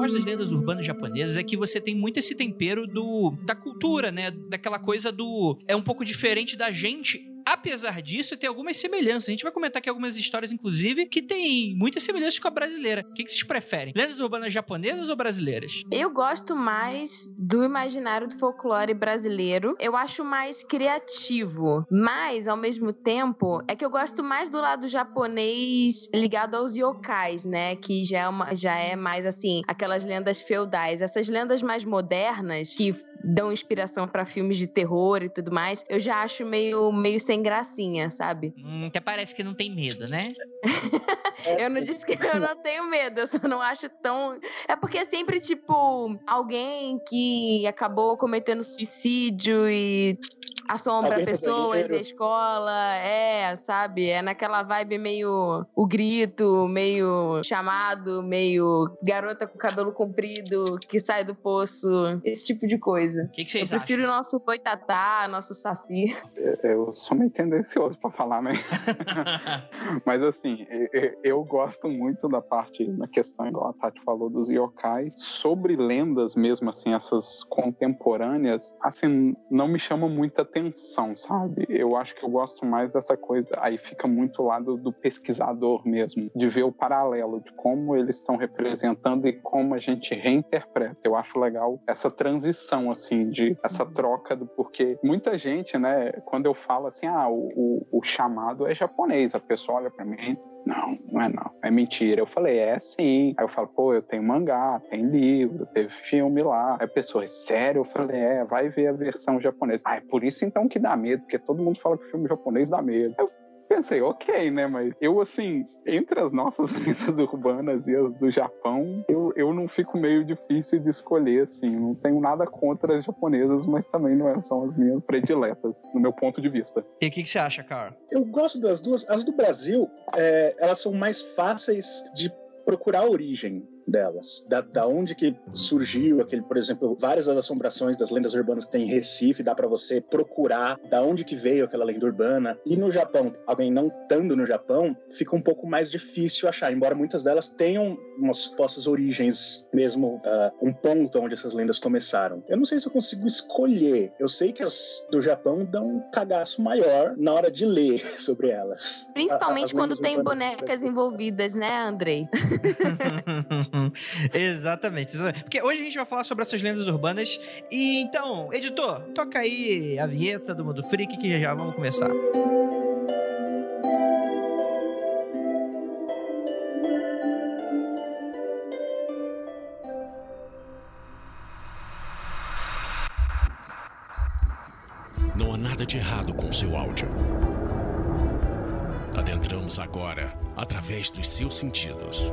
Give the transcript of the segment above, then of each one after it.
gosto das lendas urbanas japonesas é que você tem muito esse tempero do da cultura, né? Daquela coisa do é um pouco diferente da gente Apesar disso, tem algumas semelhanças. A gente vai comentar aqui algumas histórias, inclusive, que tem muitas semelhanças com a brasileira. O que, vocês preferem? Lendas urbanas japonesas ou brasileiras? Eu gosto mais do imaginário do folclore brasileiro. Eu acho mais criativo. Mas, ao mesmo tempo, é que eu gosto mais do lado japonês ligado aos yokais, né? Que já é, uma, já é mais assim, aquelas lendas feudais. Essas lendas mais modernas, que dão inspiração para filmes de terror e tudo mais, eu já acho meio, meio sem gracinha, sabe? Hum, até parece que não tem medo, né? eu não disse que eu não tenho medo, eu só não acho tão. É porque é sempre, tipo, alguém que acabou cometendo suicídio e assombra pessoas, a escola, é, sabe? É naquela vibe meio o grito, meio chamado, meio garota com cabelo comprido que sai do poço, esse tipo de coisa. O que, que vocês Eu prefiro acham? o nosso boitatá, nosso saci. Eu sou meio tendencioso pra falar, né? Mas assim, eu gosto muito da parte, na questão, igual a Tati falou, dos yokais, sobre lendas mesmo, assim, essas contemporâneas, assim, não me chama muita atenção, sabe? Eu acho que eu gosto mais dessa coisa, aí fica muito lá do, do pesquisador mesmo, de ver o paralelo, de como eles estão representando e como a gente reinterpreta. Eu acho legal essa transição, assim, de essa troca do porque muita gente, né, quando eu falo assim, ah, o, o, o chamado é japonês, a pessoa olha para mim, não, não é não. É mentira. Eu falei, é sim. Aí eu falo, pô, eu tenho mangá, tem livro, teve filme lá. Aí a pessoa, é sério? Eu falei, é, vai ver a versão japonesa. Ah, é por isso então que dá medo, porque todo mundo fala que o filme japonês dá medo. Eu pensei, ok, né? Mas eu, assim, entre as nossas lendas urbanas e as do Japão, eu, eu não fico meio difícil de escolher, assim. Não tenho nada contra as japonesas, mas também não são as minhas prediletas, no meu ponto de vista. E o que, que você acha, cara? Eu gosto das duas. As do Brasil, é, elas são mais fáceis de procurar a origem delas, da, da onde que surgiu aquele, por exemplo, várias das assombrações das lendas urbanas que tem em Recife, dá para você procurar da onde que veio aquela lenda urbana. E no Japão, alguém não estando no Japão, fica um pouco mais difícil achar, embora muitas delas tenham umas supostas origens, mesmo uh, um ponto onde essas lendas começaram. Eu não sei se eu consigo escolher. Eu sei que as do Japão dão um cagaço maior na hora de ler sobre elas. Principalmente quando tem bonecas envolvidas, né, Andrei? exatamente, exatamente. Porque hoje a gente vai falar sobre essas lendas urbanas. E então, editor, toca aí a vinheta do Mundo Freak que já, já vamos começar. Não há nada de errado com seu áudio. Adentramos agora através dos seus sentidos.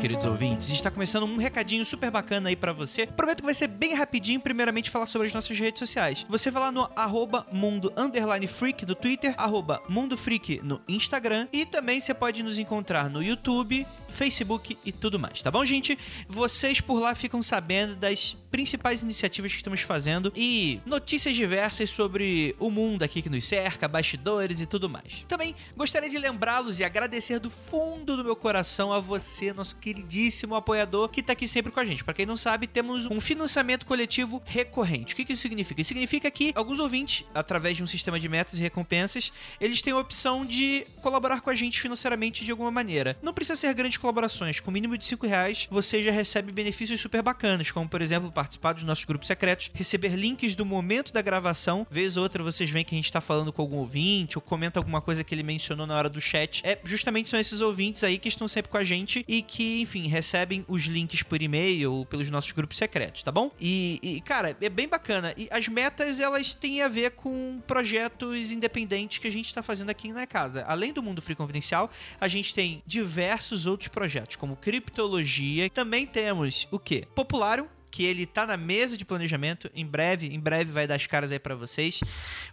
Queridos ouvintes. Está começando um recadinho super bacana aí para você. Prometo que vai ser bem rapidinho. Primeiramente, falar sobre as nossas redes sociais. Você vai lá no arroba mundo freak no Twitter, arroba mundo freak no Instagram. E também você pode nos encontrar no YouTube, Facebook e tudo mais, tá bom, gente? Vocês por lá ficam sabendo das principais iniciativas que estamos fazendo e notícias diversas sobre o mundo aqui que nos cerca, bastidores e tudo mais. Também gostaria de lembrá-los e agradecer do fundo do meu coração a você, nosso queridíssimo apoiador que tá aqui sempre com a gente. Para quem não sabe, temos um financiamento coletivo recorrente. O que, que isso significa? Isso significa que alguns ouvintes, através de um sistema de metas e recompensas, eles têm a opção de colaborar com a gente financeiramente de alguma maneira. Não precisa ser grande colaborações. Com mínimo de 5 reais, você já recebe benefícios super bacanas, como por exemplo participar dos nossos grupos secretos, receber links do momento da gravação. Vez ou outra vocês veem que a gente tá falando com algum ouvinte ou comenta alguma coisa que ele mencionou na hora do chat. É justamente são esses ouvintes aí que estão sempre com a gente e que, enfim, recebem os links por e-mail ou pelos nossos grupos secretos, tá bom? E, e, cara, é bem bacana. E as metas, elas têm a ver com projetos independentes que a gente tá fazendo aqui na casa. Além do Mundo Free Confidencial, a gente tem diversos outros projetos, como Criptologia. Também temos o quê? Populário, que ele tá na mesa de planejamento. Em breve, em breve vai dar as caras aí para vocês.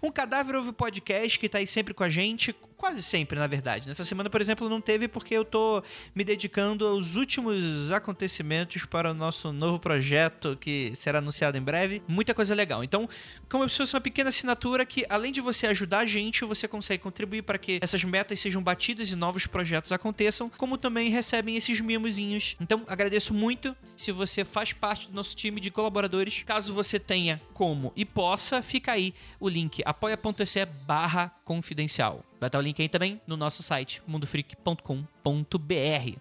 Um Cadáver Ouve Podcast que tá aí sempre com a gente, quase sempre, na verdade. Nessa semana, por exemplo, não teve porque eu tô me dedicando aos últimos acontecimentos para o nosso novo projeto que será anunciado em breve. Muita coisa legal. Então, como se fosse uma pequena assinatura que, além de você ajudar a gente, você consegue contribuir para que essas metas sejam batidas e novos projetos aconteçam, como também recebem esses mimozinhos. Então, agradeço muito se você faz parte do nosso time de colaboradores. Caso você tenha como e possa, fica aí o link apoia.se barra confidencial. Vai estar o link aí também no nosso site, mundofreak.com.br.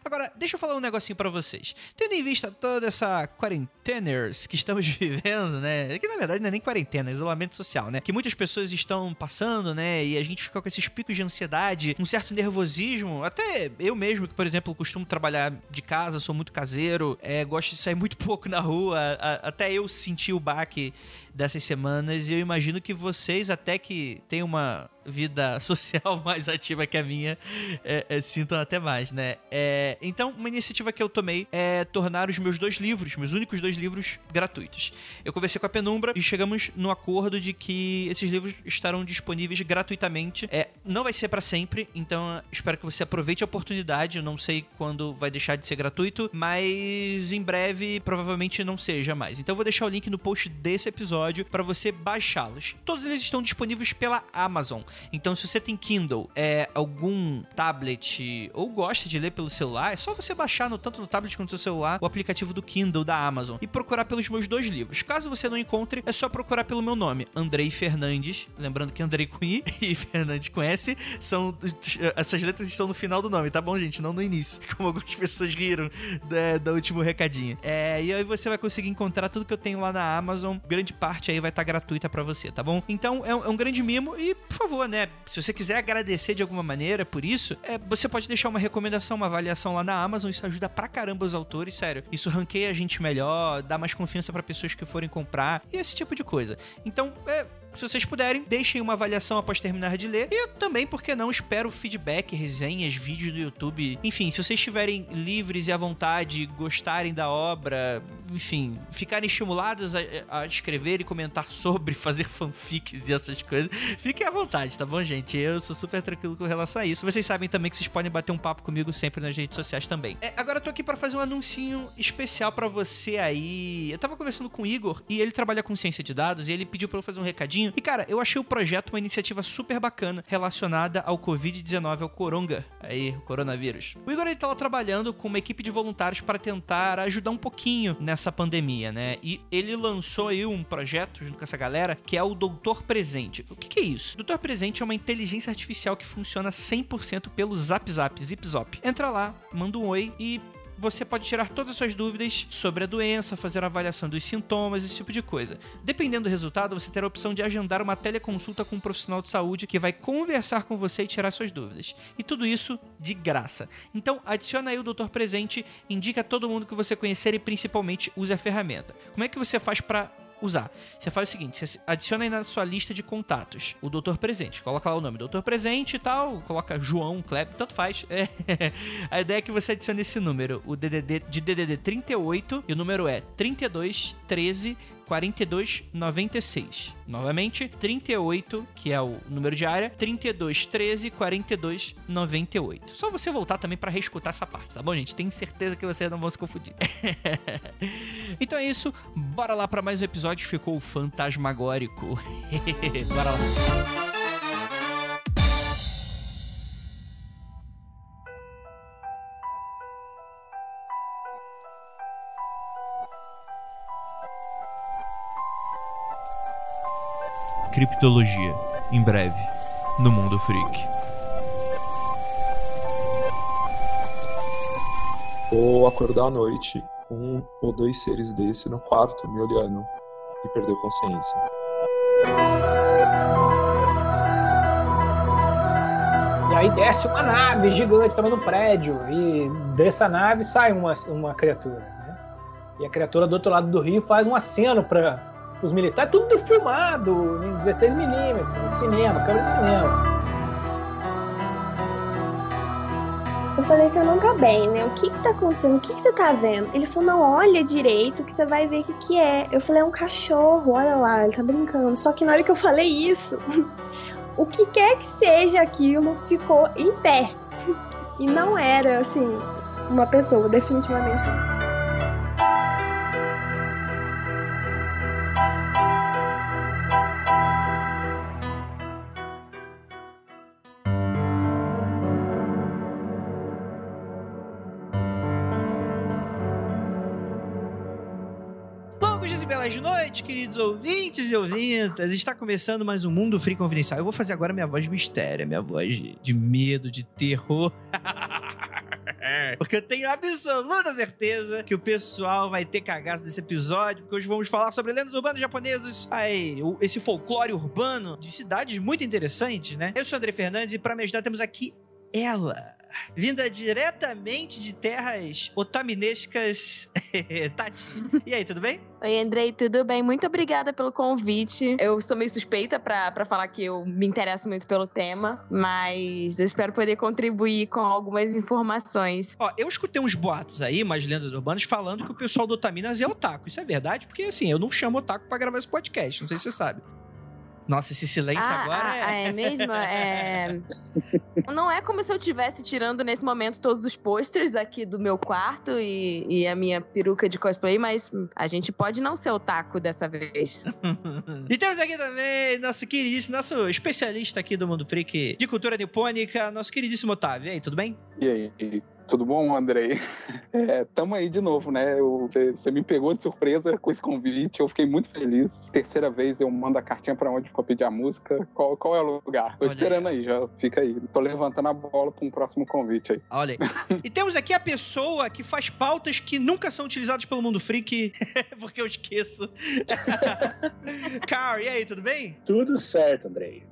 Agora, deixa eu falar um negocinho para vocês. Tendo em vista toda essa quarenteners que estamos vivendo, né? Que na verdade não é nem quarentena, é isolamento social, né? Que muitas pessoas estão passando, né? E a gente fica com esses picos de ansiedade, um certo nervosismo. Até eu mesmo, que por exemplo, costumo trabalhar de casa, sou muito caseiro, é, gosto de sair muito pouco na rua. A, até eu senti o baque dessas semanas e eu imagino que vocês, até que têm uma vida social mais ativa que a minha, é, é, sintam até mais, né? É, então, uma iniciativa que eu tomei é tornar os meus dois livros, meus únicos dois livros, gratuitos. Eu conversei com a Penumbra e chegamos no acordo de que esses livros estarão disponíveis gratuitamente. É, não vai ser para sempre, então espero que você aproveite a oportunidade. Eu não sei quando vai deixar de ser gratuito, mas em breve provavelmente não seja mais. Então eu vou deixar o link no post desse episódio para você baixá-los. Todos eles estão disponíveis pela Amazon. Então, se você tem Kindle, é algum tablet ou gosta de ler pelo celular, é só você baixar no, tanto no tablet quanto no celular o aplicativo do Kindle da Amazon e procurar pelos meus dois livros. Caso você não encontre, é só procurar pelo meu nome, Andrei Fernandes. Lembrando que Andrei com I e Fernandes com S são essas letras estão no final do nome, tá bom, gente? Não no início, como algumas pessoas riram da, da último recadinho. É, e aí você vai conseguir encontrar tudo que eu tenho lá na Amazon. Grande parte aí vai estar tá gratuita para você, tá bom? Então é um, é um grande mimo e, por favor, né? Se você quiser agradecer de alguma maneira por isso, é, você pode deixar uma recomendação, uma avaliação lá na Amazon. Isso ajuda pra caramba os autores, sério. Isso ranqueia a gente melhor, dá mais confiança para pessoas que forem comprar e esse tipo de coisa. Então, é se vocês puderem, deixem uma avaliação após terminar de ler. E também, por que não, espero feedback, resenhas, vídeos do YouTube. Enfim, se vocês estiverem livres e à vontade, gostarem da obra, enfim, ficarem estimulados a, a escrever e comentar sobre, fazer fanfics e essas coisas, fiquem à vontade, tá bom, gente? Eu sou super tranquilo com relação a isso. Vocês sabem também que vocês podem bater um papo comigo sempre nas redes sociais também. É, agora eu tô aqui para fazer um anuncinho especial para você aí. Eu tava conversando com o Igor e ele trabalha com ciência de dados e ele pediu para eu fazer um recadinho e, cara, eu achei o projeto uma iniciativa super bacana relacionada ao Covid-19, ao coronga, aí, o coronavírus. O Igor ele tava trabalhando com uma equipe de voluntários para tentar ajudar um pouquinho nessa pandemia, né? E ele lançou aí um projeto junto com essa galera que é o Doutor Presente. O que, que é isso? O Doutor Presente é uma inteligência artificial que funciona 100% pelo Zap Zap, Zip Zop. Entra lá, manda um oi e você pode tirar todas as suas dúvidas sobre a doença, fazer a avaliação dos sintomas, esse tipo de coisa. Dependendo do resultado, você terá a opção de agendar uma teleconsulta com um profissional de saúde que vai conversar com você e tirar suas dúvidas. E tudo isso de graça. Então, adiciona aí o Doutor Presente, indica a todo mundo que você conhecer e principalmente use a ferramenta. Como é que você faz para usar. Você faz o seguinte, você adiciona aí na sua lista de contatos o doutor presente. Coloca lá o nome doutor presente e tal, coloca João, Kleber, tanto faz. É. A ideia é que você adicione esse número, o DDD de DDD 38 e o número é 32 13 4296. Novamente, 38, que é o número de área, 32 13 42 98. Só você voltar também para reescutar essa parte, tá bom, gente? Tenho certeza que vocês não vão se confundir. então é isso, bora lá para mais um episódio. Ficou fantasmagórico. bora lá. Criptologia, em breve, no Mundo Freak. Vou acordar à noite com um ou dois seres desse no quarto me olhando e perder consciência. E aí desce uma nave gigante tomando um prédio e dessa nave sai uma, uma criatura. Né? E a criatura do outro lado do rio faz um aceno para os militares, tudo filmado em 16mm, cinema, câmera de cinema. Eu falei, você não tá bem, né? O que que tá acontecendo? O que que você tá vendo? Ele falou, não, olha direito que você vai ver o que que é. Eu falei, é um cachorro, olha lá, ele tá brincando. Só que na hora que eu falei isso, o que quer que seja aquilo ficou em pé. E não era, assim, uma pessoa, definitivamente não. Queridos ouvintes e ouvintas. Está começando mais um Mundo Free Confidencial. Eu vou fazer agora minha voz de mistério, minha voz de, medo, de terror. Porque eu tenho absoluta certeza que o pessoal vai ter cagaço desse episódio, porque hoje vamos falar sobre lendas urbanas japonesas. Aí, esse folclore urbano de cidades muito interessantes, né? Eu sou o André Fernandes e para me ajudar temos aqui ela. Vinda diretamente de terras otaminescas, Tati. E aí, tudo bem? Oi, Andrei, tudo bem? Muito obrigada pelo convite. Eu sou meio suspeita pra, pra falar que eu me interesso muito pelo tema, mas eu espero poder contribuir com algumas informações. Ó, eu escutei uns boatos aí, umas lendas urbanas, falando que o pessoal do Otaminas é otaku. Isso é verdade? Porque, assim, eu não chamo otaku pra gravar esse podcast. Não sei se você sabe. Nossa, esse silêncio ah, agora ah, é... ah, é mesmo? É... Não é como se eu estivesse tirando nesse momento todos os posters aqui do meu quarto e, e a minha peruca de cosplay, mas a gente pode não ser otaku dessa vez. e temos aqui também nosso queridíssimo, nosso especialista aqui do Mundo Freak de cultura nipônica, nosso queridíssimo Otávio. E aí, tudo bem? E aí, tudo bom, Andrei? É, tamo aí de novo, né? Você me pegou de surpresa com esse convite, eu fiquei muito feliz. Terceira vez eu mando a cartinha pra onde pra pedir a música. Qual, qual é o lugar? Tô Olha esperando aí, já fica aí. Tô levantando a bola pra um próximo convite aí. Olha aí. e temos aqui a pessoa que faz pautas que nunca são utilizadas pelo Mundo Freak, porque eu esqueço. Carl, e aí, tudo bem? Tudo certo, Andrei.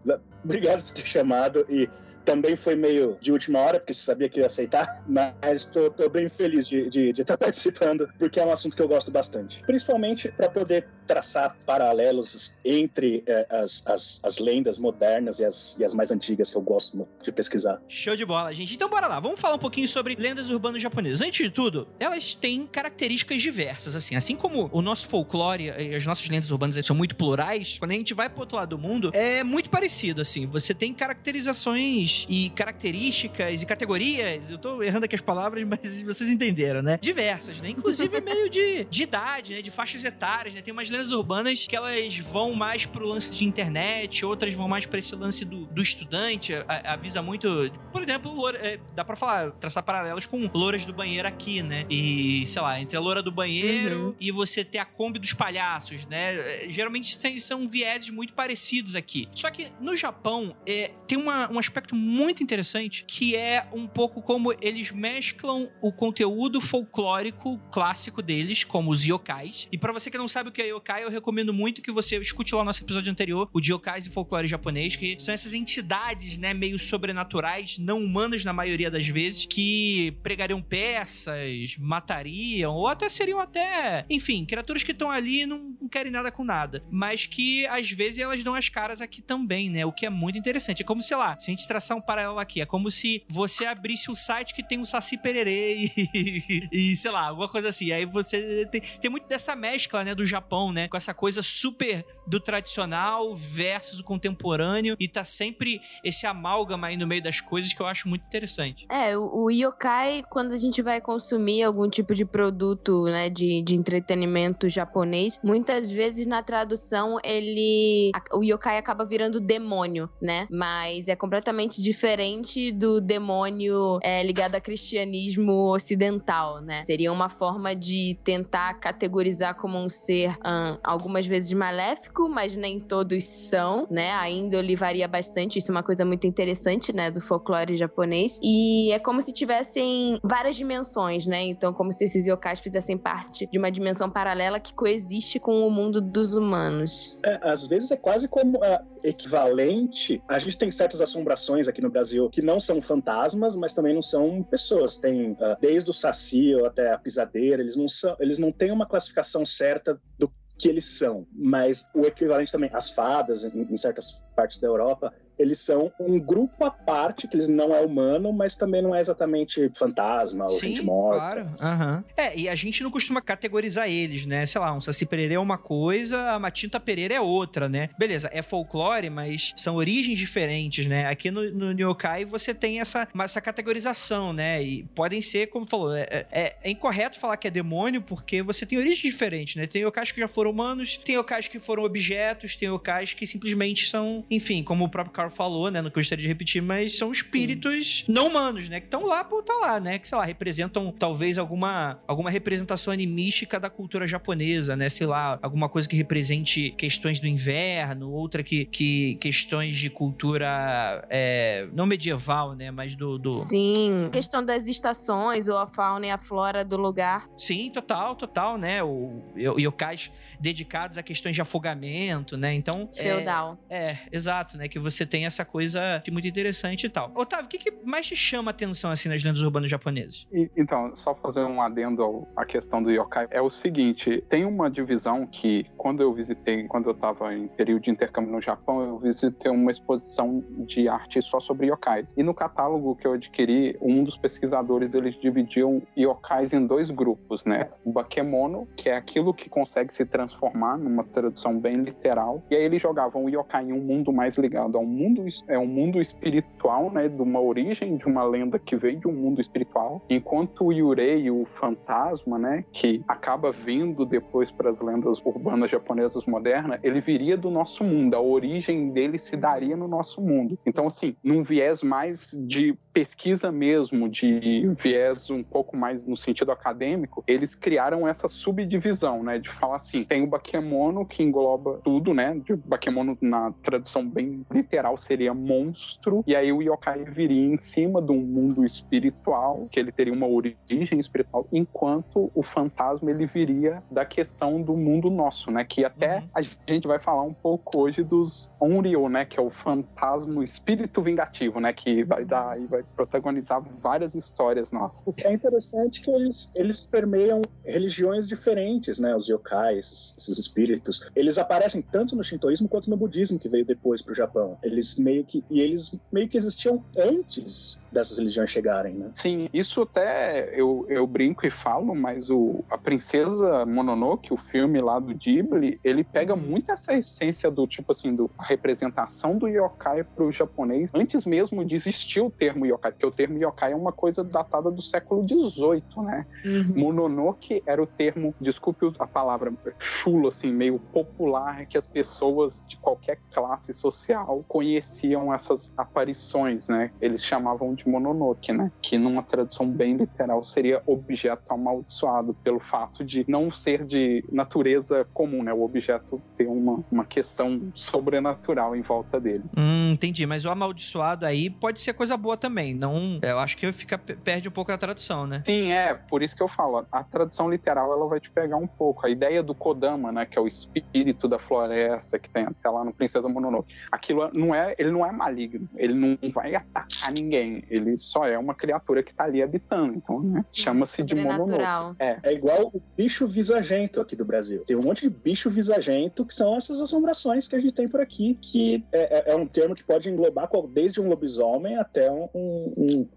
Obrigado por ter chamado e também foi meio de última hora, porque sabia que ia aceitar, mas tô, tô bem feliz de estar de, de tá participando, porque é um assunto que eu gosto bastante. Principalmente para poder traçar paralelos entre eh, as, as, as lendas modernas e as, e as mais antigas que eu gosto de pesquisar. Show de bola, gente. Então bora lá, vamos falar um pouquinho sobre lendas urbanas japonesas. Antes de tudo, elas têm características diversas, assim. Assim como o nosso folclore e as nossas lendas urbanas são muito plurais, quando a gente vai pro outro lado do mundo, é muito parecido, assim. Você tem caracterizações e características e categorias, eu tô errando aqui as palavras, mas vocês entenderam, né? Diversas, né? Inclusive meio de, de idade, né? De faixas etárias, né? Tem umas lendas urbanas que elas vão mais pro lance de internet, outras vão mais pra esse lance do, do estudante, a- avisa muito. Por exemplo, loura- é, dá pra falar, traçar paralelos com louras do banheiro aqui, né? E, sei lá, entre a loura do banheiro Uhum. e você ter a Kombi dos palhaços, né? É, Geralmente são vieses muito parecidos aqui. Só que no Japão é, tem uma- um aspecto muito interessante que é um pouco como eles mesclam o conteúdo folclórico clássico deles, como os yokais. E pra você que não sabe o que é yokai, eu recomendo muito que você escute lá o nosso episódio anterior, o de yokais e folclore japonês, que são essas entidades, né, meio sobrenaturais, não humanas na maioria das vezes, que pregariam peças, matariam, ou até seriam até, enfim, criaturas que estão ali e não, não querem nada com nada. Mas que às vezes elas dão as caras aqui também, né? O que é muito interessante. É como, sei lá, se a gente traçar um paralelo aqui, é como se você abrisse um site que tem um Saci Pererê e, e, sei lá, alguma coisa assim. Aí você tem, tem muito dessa mescla, né, do Japão, né? Com essa coisa super do tradicional versus o contemporâneo e tá sempre esse amálgama aí no meio das coisas que eu acho muito interessante. É, o, o yokai, quando a gente vai consumir algum tipo de produto, né, de, de entretenimento japonês, muitas vezes na tradução ele. O yokai acaba virando demônio, né? Mas é completamente diferente do demônio é, ligado a cristianismo ocidental, né? Seria uma forma de tentar categorizar como um ser ahn, algumas vezes maléfico, mas nem todos são, né? A índole varia bastante, isso é uma coisa muito interessante, né, do folclore japonês. E é como se tivessem várias dimensões, né? Então, como se esses yokais fizessem parte de uma dimensão paralela que coexiste com o mundo dos humanos. É, às vezes é quase como ah, equivalente. A gente tem certas assombrações aqui no Brasil que não são fantasmas, mas também não são pessoas. Tem ah, desde o saci ou até a pisadeira, eles não são, eles não têm uma classificação certa do que eles são, mas o equivalente também às fadas em, em certas partes da Europa, eles são um grupo à parte, que eles não é humano, mas também não é exatamente fantasma ou Sim, gente morta. claro. Aham. É, e a gente não costuma categorizar eles, né? Sei lá, um Saci Pereira é uma coisa, a Matinta Pereira é outra, né? Beleza, é folclore, mas são origens diferentes, né? Aqui no, no Nyokai você tem essa, essa categorização, né? E podem ser, como falou, é, é, é incorreto falar que é demônio porque você tem origens diferentes, né? Tem yokais que já foram humanos, tem yokais que foram objetos, tem yokais que simplesmente são, enfim, como o próprio Carl falou, né? Não gostaria de repetir, mas são espíritos não humanos, né? Que estão lá por estar lá, né? Que, sei lá, representam talvez alguma, alguma representação animística da cultura japonesa, né? Sei lá, alguma coisa que represente questões do inverno, outra que, que questões de cultura é, não medieval, né? Mas do, do... Sim, questão das estações, ou a fauna e a flora do lugar. Sim, total, total, né? O, o yokais dedicados a questões de afogamento, né? Então. é- Feudal. É, exato, né? Que você tem essa coisa de muito interessante e tal. Otávio, o que, que mais te chama a atenção, assim, nas lendas urbanas japonesas? E- então, só fazer um adendo à questão do yokai, é o seguinte, tem uma divisão que, quando eu visitei, quando eu estava em período de intercâmbio no Japão, eu visitei uma exposição de arte só sobre yokais. E no catálogo que eu adquiri, um dos pesquisadores, eles dividiam yokais em dois grupos, né? O bakemono, que é aquilo que consegue se transformar numa tradução bem literal, e aí eles jogavam o yokai em um mundo mais ligado ao mundo, es- é um mundo espiritual, né? De uma origem de uma lenda que veio de um mundo espiritual, enquanto o Yurei, o fantasma, né? Que acaba vindo depois para as lendas urbanas japonesas modernas, ele viria do nosso mundo, a origem dele se daria no nosso mundo. Então, assim, num viés mais de pesquisa mesmo, de viés um pouco mais no sentido acadêmico, eles criaram essa subdivisão, né? De falar assim, tem o Bakemono que engloba tudo, né? De Bakemono na tradução bem literal seria monstro, e aí o yokai viria em cima de um mundo espiritual, que ele teria uma origem espiritual, enquanto o fantasma ele viria da questão do mundo nosso, né? Que até Uhum. a gente vai falar um pouco hoje dos Onryo, né? Que é o fantasma, o espírito vingativo, né? Que vai dar e vai protagonizar várias histórias nossas. É interessante que eles, eles permeiam religiões diferentes, né? Os yokais, esses, esses espíritos. Eles aparecem tanto no shintoísmo quanto no budismo, que veio depois pro Japão. Eles meio que. E eles meio que existiam antes dessas religiões chegarem, né? Sim, isso até eu, eu brinco e falo, mas o, a Princesa Mononoke, o filme lá do Ghibli, ele pega muito essa essência do tipo assim, do, a representação do yokai pro japonês, antes mesmo de existir o termo yokai, porque o termo yokai é uma coisa datada do século XVIII, né? Mononoke era o termo, desculpe a palavra chulo, assim, meio popular, que as pessoas de qualquer classe social conheciam essas aparições, né? Eles chamavam de Mononoke, né? Que numa tradução bem literal seria objeto amaldiçoado, pelo fato de não ser de natureza comum, né? O objeto ter uma, uma questão sobrenatural em volta dele. Hum, entendi. Mas o amaldiçoado aí pode ser coisa boa também. Não, eu acho que fica, perde um pouco a tradução, né? Sim, é, por isso que eu falo, a tradução literal ela vai te pegar um pouco. A ideia do Kodama, né, que é o espírito da floresta que tem até lá no Princesa Mononoke, aquilo não é, ele não é maligno, ele não vai atacar ninguém, ele só é uma criatura que tá ali habitando, então, né, chama-se de Mononoke. É, É igual o bicho visagento aqui do Brasil. Tem um monte de bicho visagento que são essas assombrações que a gente tem por aqui, que é, é- é um termo que pode englobar desde um lobisomem até um, um-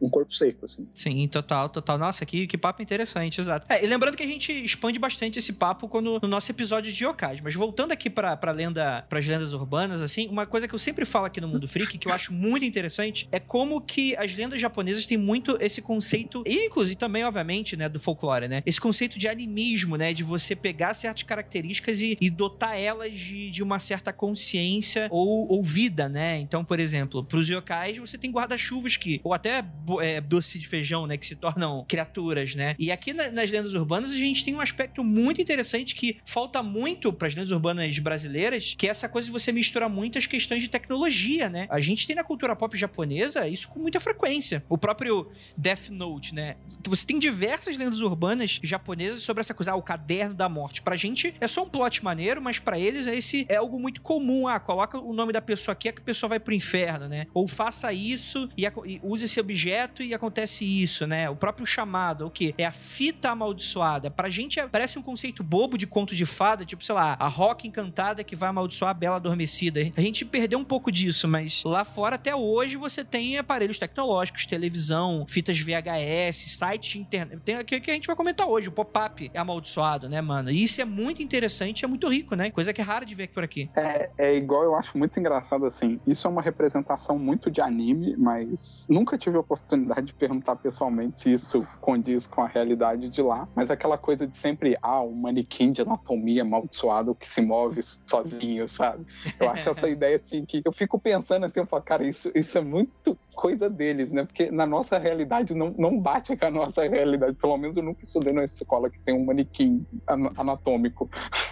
um corpo seco, assim. Sim, total, total. Nossa, que, que papo interessante, exato. É, e lembrando que a gente expande bastante esse papo quando, no nosso episódio de yokais. Mas voltando aqui pra, pra lenda, pras lendas urbanas, assim, uma coisa que eu sempre falo aqui no Mundo Freak, que eu acho muito interessante, é como que as lendas japonesas têm muito esse conceito, e inclusive também, obviamente, né, do folclore, né? Esse conceito de animismo, né? De você pegar certas características e, e dotar elas de, de uma certa consciência ou, ou vida, né? Então, por exemplo, pros yokais você tem guarda-chuvas que, ou até é, doce de feijão, né? Que se tornam criaturas, né? E aqui na- nas lendas urbanas a gente tem um aspecto muito interessante que falta muito pras lendas urbanas brasileiras, que é essa coisa de você misturar muito as questões de tecnologia, né? A gente tem na cultura pop japonesa isso com muita frequência. O próprio Death Note, né? Você tem diversas lendas urbanas japonesas sobre essa coisa, ah, o caderno da morte. Pra gente é só um plot maneiro, mas para eles é esse é algo muito comum. Ah, coloca o nome da pessoa aqui é que a pessoa vai pro inferno, né? Ou faça isso e, e use esse objeto e acontece isso, né? O próprio chamado, o que? É a fita amaldiçoada. Pra gente é, parece um conceito bobo de conto de fada, tipo, sei lá, a roca encantada que vai amaldiçoar a bela adormecida. A gente perdeu um pouco disso, mas lá fora até hoje você tem aparelhos tecnológicos, televisão, fitas VHS, sites de internet. Tem aqui que a gente vai comentar hoje, o pop-up é amaldiçoado, né, mano? E isso é muito interessante, é muito rico, né? Coisa que é rara de ver por aqui. É, é igual eu acho muito engraçado assim. Isso é uma representação muito de anime, mas nunca tive a oportunidade de perguntar pessoalmente se isso condiz com a realidade de lá. Mas aquela coisa de sempre, ah, um manequim de anatomia amaldiçoado que se move sozinho, sabe? Eu acho essa ideia assim que eu fico pensando assim, eu falo, cara, isso, isso é muito coisa deles, né? Porque na nossa realidade não, não bate com a nossa realidade. Pelo menos eu nunca estudei numa escola que tem um manequim anatômico.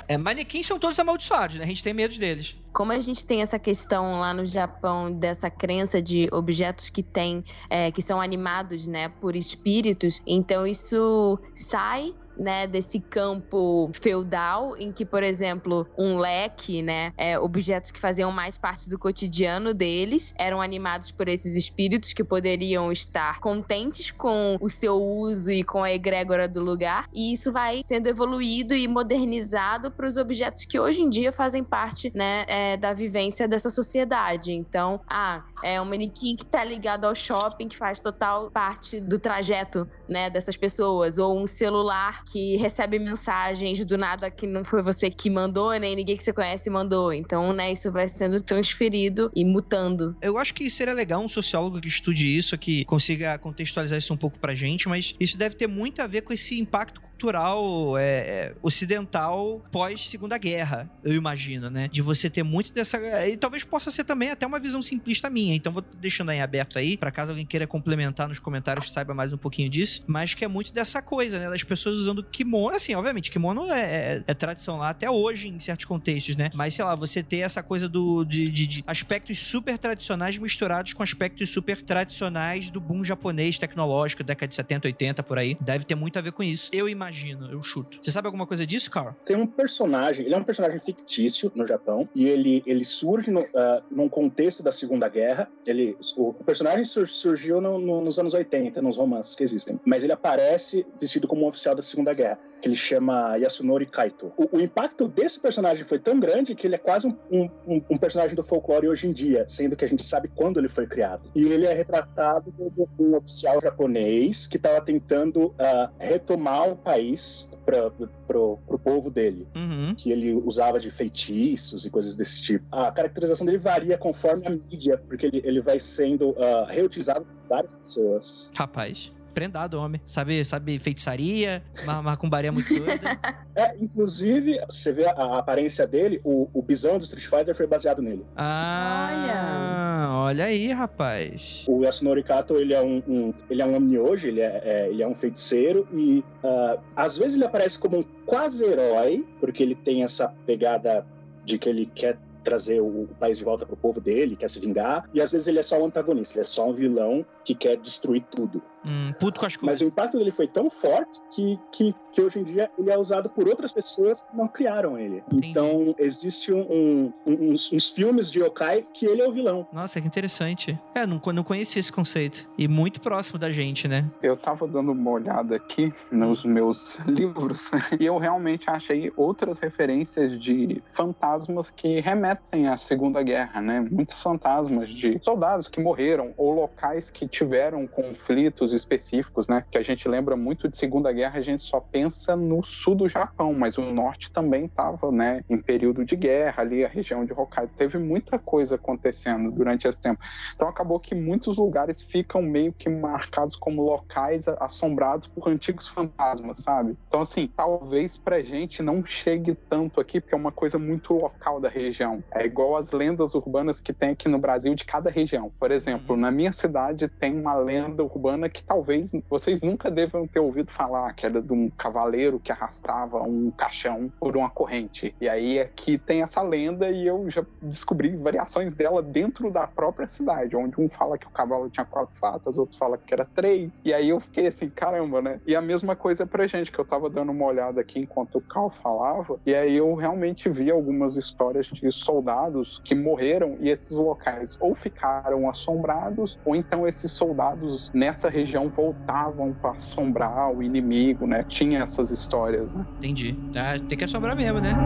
É, manequins são todos amaldiçoados, né? A gente tem medo deles. Como a gente tem essa questão lá no Japão dessa crença de objetos que é, que são animados, né, por espíritos, então isso sai né, desse campo feudal, em que, por exemplo, um leque, né, é, objetos que faziam mais parte do cotidiano deles, eram animados por esses espíritos que poderiam estar contentes com o seu uso e com a egrégora do lugar, e isso vai sendo evoluído e modernizado para os objetos que hoje em dia fazem parte, né, é, da vivência dessa sociedade. Então, ah, é um manequim que está ligado ao shopping, que faz total parte do trajeto, né, dessas pessoas, ou um celular que recebe mensagens do nada que não foi você que mandou, nem ninguém que você conhece mandou. Então, né, isso vai sendo transferido e mutando. Eu acho que seria legal um sociólogo que estude isso, que consiga contextualizar isso um pouco pra gente, mas isso deve ter muito a ver com esse impacto cultural é, é, ocidental pós Segunda Guerra, eu imagino, né? De você ter muito dessa. E talvez possa ser também até uma visão simplista minha. Então vou deixando aí aberto aí, para caso alguém queira complementar nos comentários, saiba mais um pouquinho disso. Mas que é muito dessa coisa, né? Das pessoas usando kimono. Assim, obviamente, kimono é, é, é tradição lá até hoje em certos contextos, né? Mas sei lá, você ter essa coisa do, de, de, de aspectos super tradicionais misturados com aspectos super tradicionais do boom japonês tecnológico, década de 70, 80 por aí. Deve ter muito a ver com isso. Eu imagino imagino, eu chuto. Você sabe alguma coisa disso, Carl? Tem um personagem, ele é um personagem fictício no Japão, e ele, ele surge no, uh, num contexto da Segunda Guerra. Ele, o, o personagem sur, surgiu no, no, nos anos 80, nos romances que existem, mas ele aparece vestido como um oficial da Segunda Guerra, que ele chama Yasunori Kaito. O, o impacto desse personagem foi tão grande que ele é quase um, um, um, personagem do folclore hoje em dia, sendo que a gente sabe quando ele foi criado. E ele é retratado como um oficial japonês que estava tentando uh, retomar o país país para pro, pro povo dele, uhum. que ele usava de feitiços e coisas desse tipo. A caracterização dele varia conforme a mídia, porque ele, ele vai sendo uh, reutilizado por várias pessoas. Rapaz prendado, homem. Sabe, sabe feitiçaria, macumbaria muito doida. É, inclusive, você vê a, a aparência dele, o, o bisão do Street Fighter foi baseado nele. Ah, olha, olha aí, rapaz. O Yasunori Kato, ele é um, um ele é um hoje, ele é, é, ele é um feiticeiro e uh, às vezes ele aparece como um quase herói, porque ele tem essa pegada de que ele quer trazer o, país de volta pro povo dele, quer se vingar, e às vezes ele é só um antagonista, ele é só um vilão que quer destruir tudo. Hum, puto com as Mas o impacto dele foi tão forte que, que, que hoje em dia ele é usado por outras pessoas que não criaram ele. Entendi. Então, existe um, um, uns, uns, filmes de yokai que ele é o vilão. Nossa, que interessante. É, não, não conhecia esse conceito. E muito próximo da gente, né? Eu tava dando uma olhada aqui nos meus livros e eu realmente achei outras referências de fantasmas que remetem à Segunda Guerra, né? Muitos fantasmas de soldados que morreram ou locais que tiveram conflitos específicos, né? Que a gente lembra muito de Segunda Guerra, a gente só pensa no sul do Japão, mas o norte também estava, né, em período de guerra ali, a região de Hokkaido. Teve muita coisa acontecendo durante esse tempo. Então acabou que muitos lugares ficam meio que marcados como locais assombrados por antigos fantasmas, sabe? Então assim, talvez pra gente não chegue tanto aqui, porque é uma coisa muito local da região. É igual as lendas urbanas que tem aqui no Brasil de cada região. Por exemplo, uhum. na minha cidade tem uma lenda urbana que talvez vocês nunca devam ter ouvido falar, que era de um cavaleiro que arrastava um caixão por uma corrente. E aí aqui tem essa lenda e eu já descobri variações dela dentro da própria cidade, onde um fala que o cavalo tinha quatro patas, outro fala que era três. E aí eu fiquei assim, caramba, né? E a mesma coisa pra gente, que eu tava dando uma olhada aqui enquanto o Cal falava, e aí eu realmente vi algumas histórias de soldados que morreram e esses locais ou ficaram assombrados, ou então esses soldados nessa região voltavam para assombrar o inimigo, né? Tinha essas histórias, né? Entendi. Ah, tem que assombrar mesmo, né?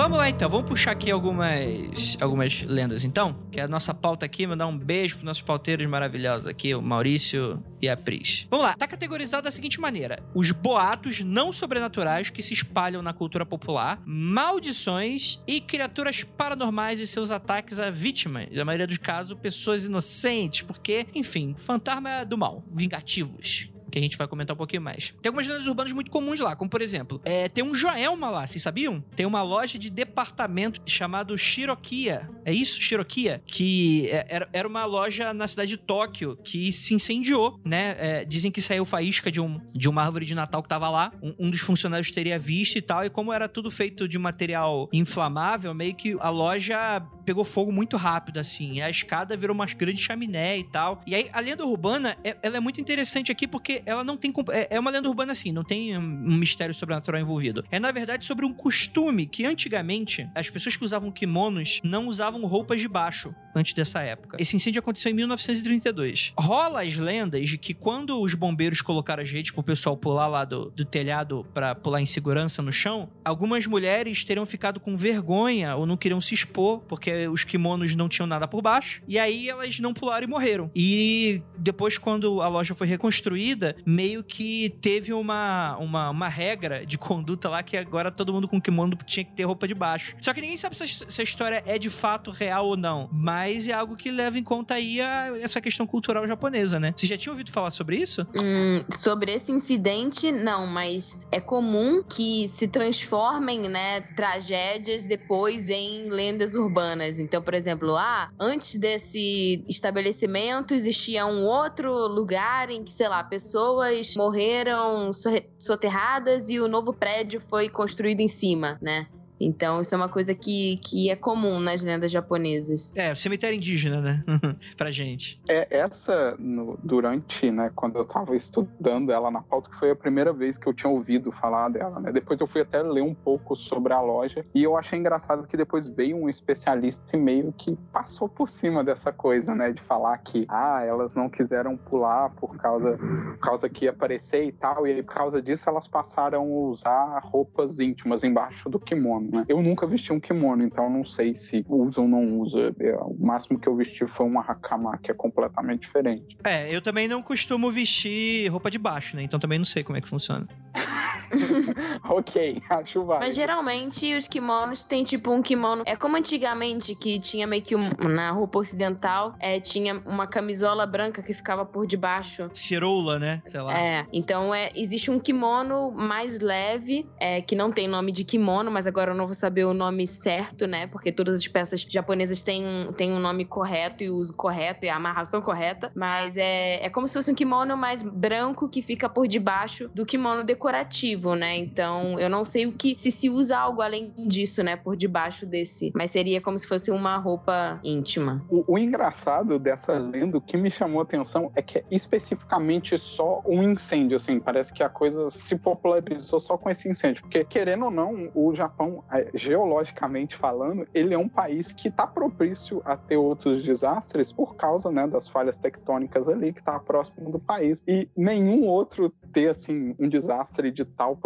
Vamos lá então, vamos puxar aqui algumas, algumas lendas então, que é a nossa pauta aqui, mandar um beijo para nossos pauteiros maravilhosos aqui, o Maurício e a Pris. Vamos lá, tá categorizado da seguinte maneira: os boatos não sobrenaturais que se espalham na cultura popular, maldições e criaturas paranormais e seus ataques a vítimas, na maioria dos casos, pessoas inocentes, porque, enfim, fantasma do mal, vingativos que a gente vai comentar um pouquinho mais. Tem algumas lendas urbanas muito comuns lá, como por exemplo, é, tem um Joelma lá, vocês sabiam? Tem uma loja de departamento chamado Shirokia. É isso? Shirokia? Que é, era, era uma loja na cidade de Tóquio que se incendiou, né? É, dizem que saiu faísca de, um, de uma árvore de Natal que tava lá. Um, um, dos funcionários teria visto e tal. E como era tudo feito de material inflamável, meio que a loja pegou fogo muito rápido, assim. A escada virou uma grande chaminé e tal. E aí, a lenda urbana, é, ela é muito interessante aqui porque ela não tem. É, é uma lenda urbana assim, não tem um mistério sobrenatural envolvido. É, na verdade, sobre um costume que antigamente as pessoas que usavam kimonos não usavam roupas de baixo antes dessa época. Esse incêndio aconteceu em 1932. Rola as lendas de que quando os bombeiros colocaram as redes pro pessoal pular lá do, do telhado para pular em segurança no chão, algumas mulheres teriam ficado com vergonha ou não queriam se expor porque os kimonos não tinham nada por baixo. E aí elas não pularam e morreram. E depois, quando a loja foi reconstruída, meio que teve uma, uma, uma regra de conduta lá que agora todo mundo com kimono tinha que ter roupa de baixo. Só que ninguém sabe se a, se a história é de fato real ou não. Mas é algo que leva em conta aí a, essa questão cultural japonesa, né? Você já tinha ouvido falar sobre isso? Hum, sobre esse incidente, não, mas é comum que se transformem, né, tragédias depois em lendas urbanas. Então, por exemplo, ah, antes desse estabelecimento existia um outro lugar em que, sei lá, pessoas pessoas morreram soterradas e o novo prédio foi construído em cima, né? Então, isso é uma coisa que, que é comum nas lendas japonesas. É, cemitério indígena, né? pra gente. É, essa, no, durante, né, quando eu tava estudando ela na pauta, que foi a primeira vez que eu tinha ouvido falar dela, né? Depois eu fui até ler um pouco sobre a loja e eu achei engraçado que depois veio um especialista e meio que passou por cima dessa coisa, né? De falar que, ah, elas não quiseram pular por causa, por causa que ia aparecer e tal, e aí por causa disso elas passaram a usar roupas íntimas embaixo do kimono né? Eu nunca vesti um kimono, então não sei se usa ou não usa. É, o máximo que eu vesti foi um hakama, que é completamente diferente. É, eu também não costumo vestir roupa de baixo, né? Então também não sei como é que funciona. ok, acho válido. Mas geralmente os kimonos têm tipo um kimono. É como antigamente que tinha meio que um, na roupa ocidental, é, tinha uma camisola branca que ficava por debaixo. Ciroula, né? Sei lá. É. Então é, existe um kimono mais leve, é, que não tem nome de kimono, mas agora eu não vou saber o nome certo, né? Porque todas as peças japonesas têm um, têm um nome correto e o uso correto e a amarração correta. Mas é, é como se fosse um kimono mais branco que fica por debaixo do kimono decorativo né? Então, eu não sei o que se se usa algo além disso, né, por debaixo desse, mas seria como se fosse uma roupa íntima. O, o engraçado dessa lenda, o que me chamou a atenção é que é especificamente só um incêndio, assim, parece que a coisa se popularizou só com esse incêndio, porque querendo ou não, o Japão, é, geologicamente falando, ele é um país que está propício a ter outros desastres por causa, né, das falhas tectônicas ali que está próximo do país e nenhum outro ter assim um desastre de tal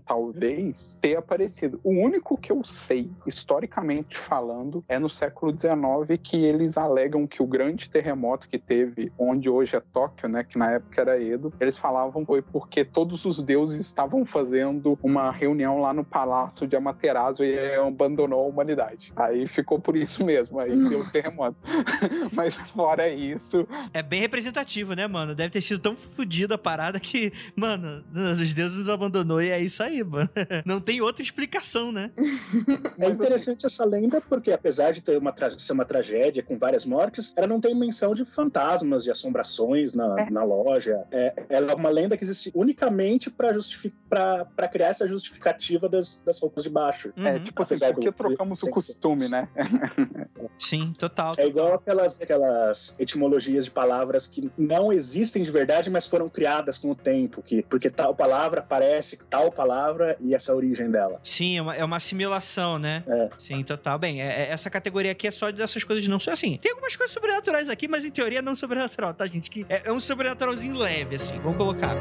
talvez, ter aparecido. O único que eu sei, historicamente falando, é no século XIX que eles alegam que o grande terremoto que teve, onde hoje é Tóquio, né, que na época era Edo, eles falavam foi porque todos os deuses estavam fazendo uma reunião lá no palácio de Amaterasu e abandonou a humanidade. Aí ficou por isso mesmo, aí Nossa. deu o terremoto. Mas fora isso... É bem representativo, né, mano? Deve ter sido tão fodido a parada que, mano, os deuses abandonou e é isso aí, mano. Não tem outra explicação, né? É interessante essa lenda porque, apesar de ter uma ser uma tragédia com várias mortes, ela não tem menção de fantasmas, de assombrações na, é. na loja. É, ela é uma lenda que existe unicamente para criar essa justificativa das, das roupas de baixo. Uhum. É, tipo assim, porque trocamos o costume, né? Sim, total, total. É igual aquelas, aquelas etimologias de palavras que não existem de verdade, mas foram criadas com o tempo, que, porque tal palavra parece tal palavra e essa é origem dela. Sim, é uma, é uma assimilação, né? É. Sim, total. Bem, é, é, essa categoria aqui é só dessas coisas não são assim. Tem algumas coisas sobrenaturais aqui, mas em teoria não sobrenatural, tá, gente? Que é, é um sobrenaturalzinho leve, assim, vamos colocar.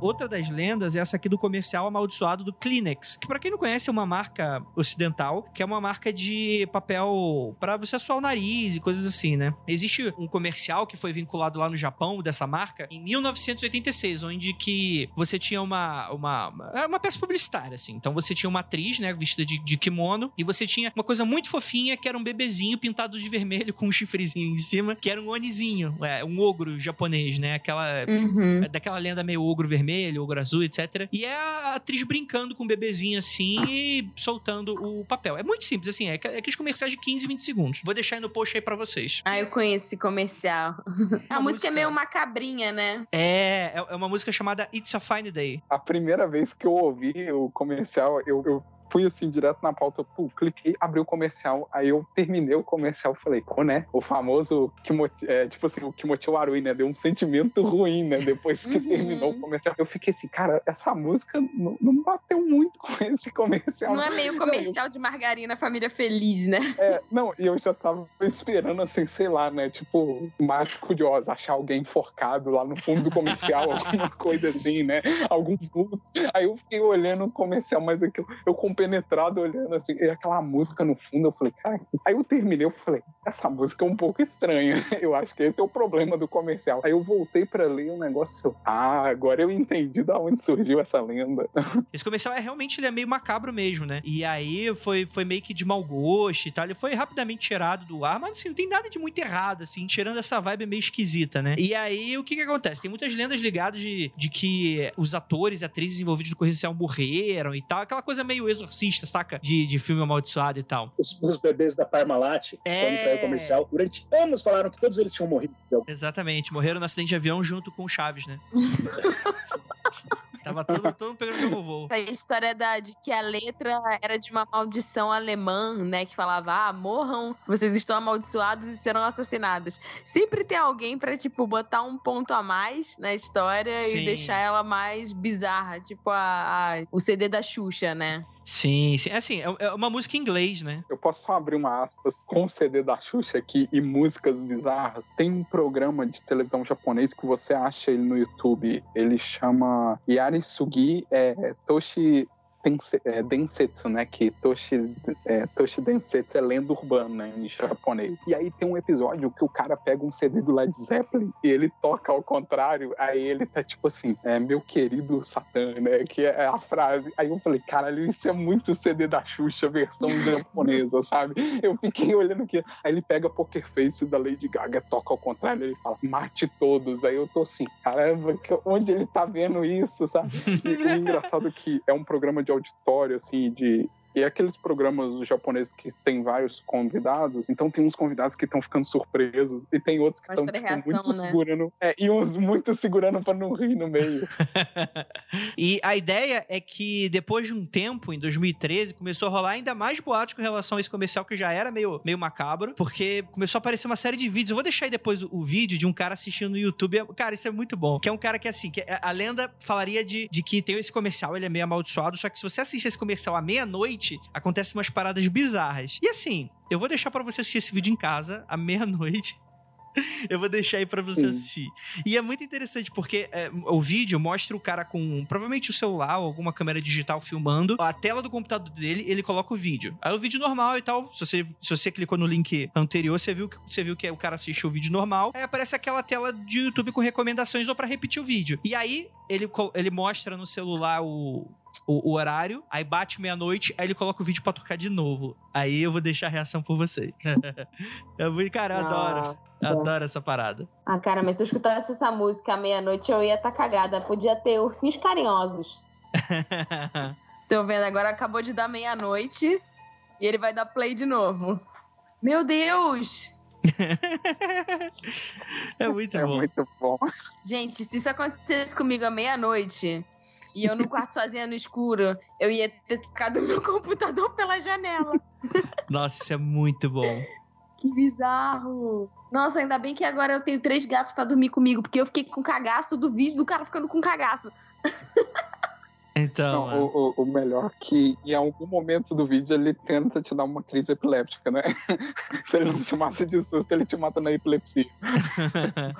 Outra das lendas é essa aqui do comercial amaldiçoado do Kleenex, que para quem não conhece é uma marca ocidental, que é uma marca de papel para você assoar o nariz e coisas assim, né? Existe um comercial que foi vinculado lá no Japão dessa marca em 1986, onde que você tinha uma uma é uma peça publicitária assim. Então você tinha uma atriz, né, vestida de, de kimono e você tinha uma coisa muito fofinha que era um bebezinho pintado de vermelho com um chifrezinho em cima, que era um onizinho, é, um ogro japonês, né? Aquela uhum. daquela lenda meio ogro vermelho vermelho, ogro azul, etc. E é a atriz brincando com o bebezinho assim e soltando o papel. É muito simples, assim, é, é aqueles comerciais de 15, 20 segundos. Vou deixar aí no post aí pra vocês. Ah, eu conheço esse comercial. a música, música é meio macabrinha, né? É, é uma música chamada It's a Fine Day. A primeira vez que eu ouvi o comercial, eu, eu fui assim, direto na pauta, pô, cliquei, abri o comercial, aí eu terminei o comercial, falei, pô, né? O famoso, Kimoti, é, tipo assim, o Kimochi Warui, né? Deu um sentimento ruim, né? Depois que uhum. terminou o comercial. Eu fiquei assim, cara, essa música não, não bateu muito com esse comercial. Não é meio comercial não, de margarina Família Feliz, né? É, não, e eu já tava esperando, assim, sei lá, né? Tipo, mágico de Oz, achar alguém enforcado lá no fundo do comercial, alguma coisa assim, né? Algum vulto. Aí eu fiquei olhando o comercial, mas é que eu, eu compenetrado olhando assim, e aquela música no fundo, eu falei, cara, aí eu terminei, eu falei, essa música é um pouco estranha, eu acho que esse é o problema do comercial. Aí eu voltei para ler um negócio, ah, agora eu entendi da onde surgiu essa lenda. Esse comercial é realmente ele é meio macabro mesmo, né? E aí foi, foi meio que de mau gosto e tal, ele foi rapidamente tirado do ar, mas assim, não tem nada de muito errado, assim, tirando essa vibe meio esquisita, né? E aí o que que acontece? Tem muitas lendas ligadas de, de que os atores e atrizes envolvidos no comercial morreram e tal, aquela coisa meio exorcista exorcista, saca? De, de filme amaldiçoado e tal. Os, os bebês da Parmalat, é... quando saiu o comercial, durante anos falaram que todos eles tinham morrido. Exatamente, morreram no acidente de avião junto com o Chaves, né? Tava todo, todo pegando meu voo. A história da, de que a letra era de uma maldição alemã, né? Que falava, ah, morram, vocês estão amaldiçoados e serão assassinados. Sempre tem alguém pra, tipo, botar um ponto a mais na história Sim. e deixar ela mais bizarra. Tipo a, a, o CD da Xuxa, né? Sim, sim. Assim, é, é uma música em inglês, né? Eu posso só abrir uma aspas com o CD da Xuxa aqui e músicas bizarras. Tem um programa de televisão japonês que você acha ele no YouTube. Ele chama Yari Sugi é, Toshi Tense, é, Densetsu, né? Que Toshi, é, Toshi Densetsu é lenda urbana em japonês. E aí tem um episódio que o cara pega um CD do Led Zeppelin e ele toca ao contrário. Aí ele tá tipo assim, é, meu querido Satã, né? Que é a frase. Aí eu falei, caralho, isso é muito CD da Xuxa, versão japonesa, sabe? Eu fiquei olhando aqui. Aí ele pega Poker Face da Lady Gaga, toca ao contrário, ele fala, mate todos. Aí eu tô assim, caramba, onde ele tá vendo isso, sabe? E o engraçado que é um programa de auditório, assim, de e aqueles programas japoneses que tem vários convidados, então tem uns convidados que estão ficando surpresos e tem outros que estão tipo, muito né? segurando. É, e uns muito segurando para não rir no meio. e a ideia é que depois de um tempo, em 2013, começou a rolar ainda mais boatos com relação a esse comercial que já era meio, meio macabro, porque começou a aparecer uma série de vídeos. Eu vou deixar aí depois o, o vídeo de um cara assistindo no YouTube. Cara, isso é muito bom. Que é um cara que, assim, que a lenda falaria de, de que tem esse comercial, ele é meio amaldiçoado, só que se você assiste esse comercial à meia-noite, noite, acontecem umas paradas bizarras. E assim, eu vou deixar para você assistir esse vídeo em casa, à meia-noite. Eu vou deixar aí pra você Sim. assistir. E é muito interessante porque é, o vídeo mostra o cara com provavelmente o celular ou alguma câmera digital filmando a tela do computador dele, ele coloca o vídeo. Aí o vídeo normal e tal. Se você, se você clicou no link anterior, você viu que você viu que o cara assistiu o vídeo normal. Aí aparece aquela tela de YouTube com recomendações ou para repetir o vídeo. E aí ele, ele mostra no celular o, o, o horário, aí bate meia-noite, aí ele coloca o vídeo pra tocar de novo. Aí eu vou deixar a reação por vocês. eu vou, cara, eu adoro. Eu adoro essa parada. Ah, cara, mas se eu escutasse essa música à meia-noite, eu ia estar tá cagada. Podia ter ursinhos carinhosos. Tô vendo, agora acabou de dar meia-noite e ele vai dar play de novo. Meu Deus! é muito é bom. muito bom. Gente, se isso acontecesse comigo à meia-noite e eu no quarto sozinha no escuro, eu ia ter tocado meu computador pela janela. Nossa, isso é muito bom. Que bizarro. Nossa, ainda bem que agora eu tenho três gatos para dormir comigo, porque eu fiquei com cagaço do vídeo do cara ficando com cagaço. Então. Não, o, o, melhor é que em algum momento do vídeo ele tenta te dar uma crise epiléptica, né? Se ele não te mata de susto, ele te mata na epilepsia.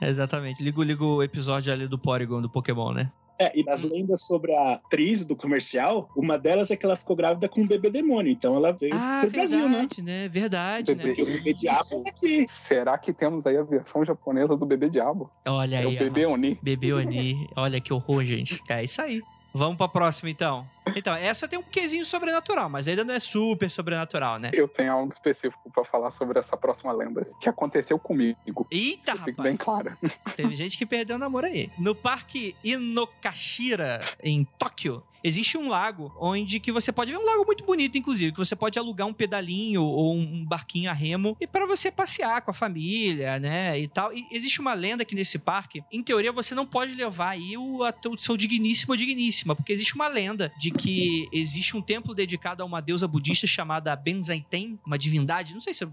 Exatamente. Ligo, ligo o episódio ali do Porygon do Pokémon, né? É, e das lendas sobre a atriz do comercial, uma delas é que ela ficou grávida com um bebê demônio. Então ela veio ah, pro verdade, Brasil, né? né? Verdade, bebê, né? O bebê diabo tá aqui. Será que temos aí a versão japonesa do bebê diabo? Olha é aí. o bebê Oni. Bebê Oni. Olha que horror, gente. É isso aí. Vamos pra próxima, então. Então, essa tem um quesinho sobrenatural, mas ainda não é super sobrenatural, né? Eu tenho algo específico para falar sobre essa próxima lenda, que aconteceu comigo. Eita, rapaz! Fique bem claro. Teve gente que perdeu o namoro aí. No Parque Inokashira, em Tóquio, existe um lago onde que você pode ver um lago muito bonito, inclusive, que você pode alugar um pedalinho ou um barquinho a remo e para você passear com a família, né, e tal. E existe uma lenda que nesse parque, em teoria, você não pode levar aí o, a, o seu digníssimo ou digníssima, porque existe uma lenda de que existe um templo dedicado a uma deusa budista chamada Benzaiten, uma divindade, não sei se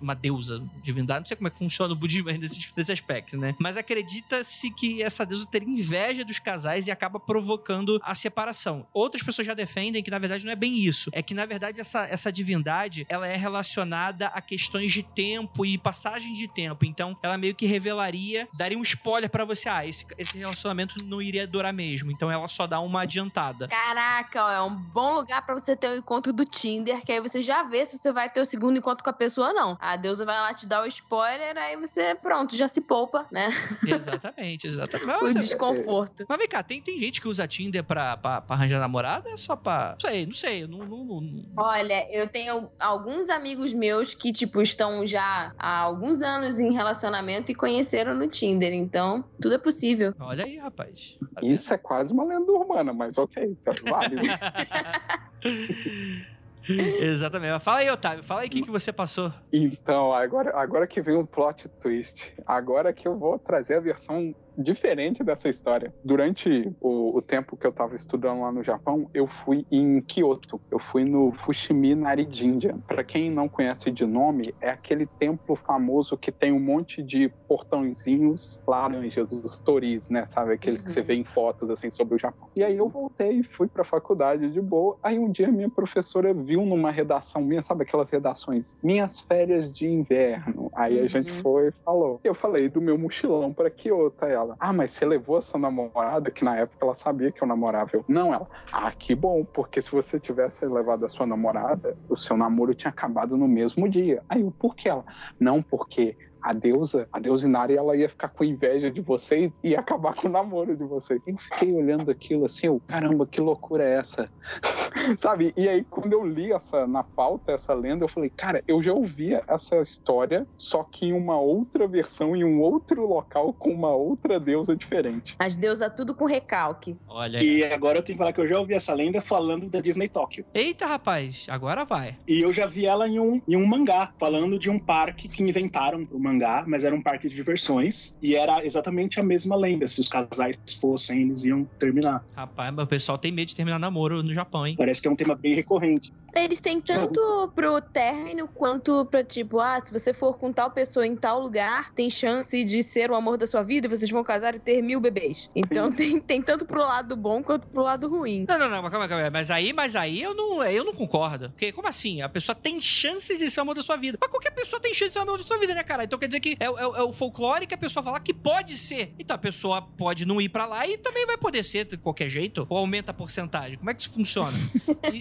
uma deusa, divindade, não sei como é que funciona o budismo nesse, nesse aspecto, né? Mas acredita-se que essa deusa teria inveja dos casais e acaba provocando a separação. Outras pessoas já defendem que, na verdade, não é bem isso. É que, na verdade, essa, essa divindade, ela é relacionada a questões de tempo e passagem de tempo. Então, ela meio que revelaria, daria um spoiler para você, ah, esse, esse relacionamento não iria durar mesmo. Então, ela só dá uma adiantada. Caraca, ó, é um bom lugar para você ter o um encontro do Tinder, que aí você já vê se você vai ter o segundo encontro com a pessoa ou não. A deusa vai lá te dar o spoiler, aí você, pronto, já se poupa, né? Exatamente, exatamente. o desconforto. Mas vem cá, tem, tem gente que usa Tinder pra, pra, pra arranjar namorada? É só pra. Não sei, não sei. Não, não, não... Olha, eu tenho alguns amigos meus que, tipo, estão já há alguns anos em relacionamento e conheceram no Tinder, então tudo é possível. Olha aí, rapaz. Isso é quase uma lenda urbana, mas ok, tá válido. Exatamente. Fala aí, Otávio. Fala aí o que, que você passou. Então, agora, agora que vem o plot twist. Agora que eu vou trazer a versão diferente dessa história. Durante o, o tempo que eu estava estudando lá no Japão, eu fui em Kyoto. Eu fui no Fushimi Narijinja. Para quem não conhece de nome, é aquele templo famoso que tem um monte de portãozinhos laranjas, os toris, né? Sabe? Aquele uhum. que você vê em fotos, assim, sobre o Japão. E aí eu voltei, fui pra faculdade de boa. Aí um dia minha professora viu numa redação minha, sabe aquelas redações? Minhas férias de inverno. Aí uhum. a gente uhum. foi e falou. Eu falei do meu mochilão para Kyoto. Ela, ah, mas você levou a sua namorada, que na época ela sabia que eu namorava. Eu, não, ela, ah, que bom, porque se você tivesse levado a sua namorada, o seu namoro tinha acabado no mesmo dia. Aí eu, por que ela? Não, porque a deusa, a deusa Inari, ela ia ficar com inveja de vocês e ia acabar com o namoro de vocês. Eu fiquei olhando aquilo assim, eu, caramba, que loucura é essa? Sabe? E aí, quando eu li essa, na pauta, essa lenda, eu falei, cara, eu já ouvia essa história, só que em uma outra versão, em um outro local, com uma outra deusa diferente. As deusas tudo com recalque. Olha. E agora eu tenho que falar que eu já ouvi essa lenda falando da Disney Tóquio. Eita, rapaz, agora vai. E eu já vi ela em um, em um mangá, falando de um parque que inventaram pro mangá, mas era um parque de diversões. E era exatamente a mesma lenda. Se os casais fossem, eles iam terminar. Rapaz, mas o pessoal tem medo de terminar namoro no Japão, hein? Parece que é um tema bem recorrente. Eles têm tanto pro término quanto pra tipo, ah, se você for com tal pessoa em tal lugar, tem chance de ser o amor da sua vida e vocês vão casar e ter mil bebês. Então tem, tem tanto pro lado bom quanto pro lado ruim. Não, não, não, calma, calma. Mas aí, mas aí eu não, eu não concordo. Porque como assim? A pessoa tem chances de ser o amor da sua vida. Mas qualquer pessoa tem chance de ser o amor da sua vida, né, cara? Então quer dizer que é, é, é, o folclore que a pessoa fala que pode ser. Então a pessoa pode não ir para lá e também vai poder ser de qualquer jeito. Ou aumenta a porcentagem. Como é que isso funciona? E...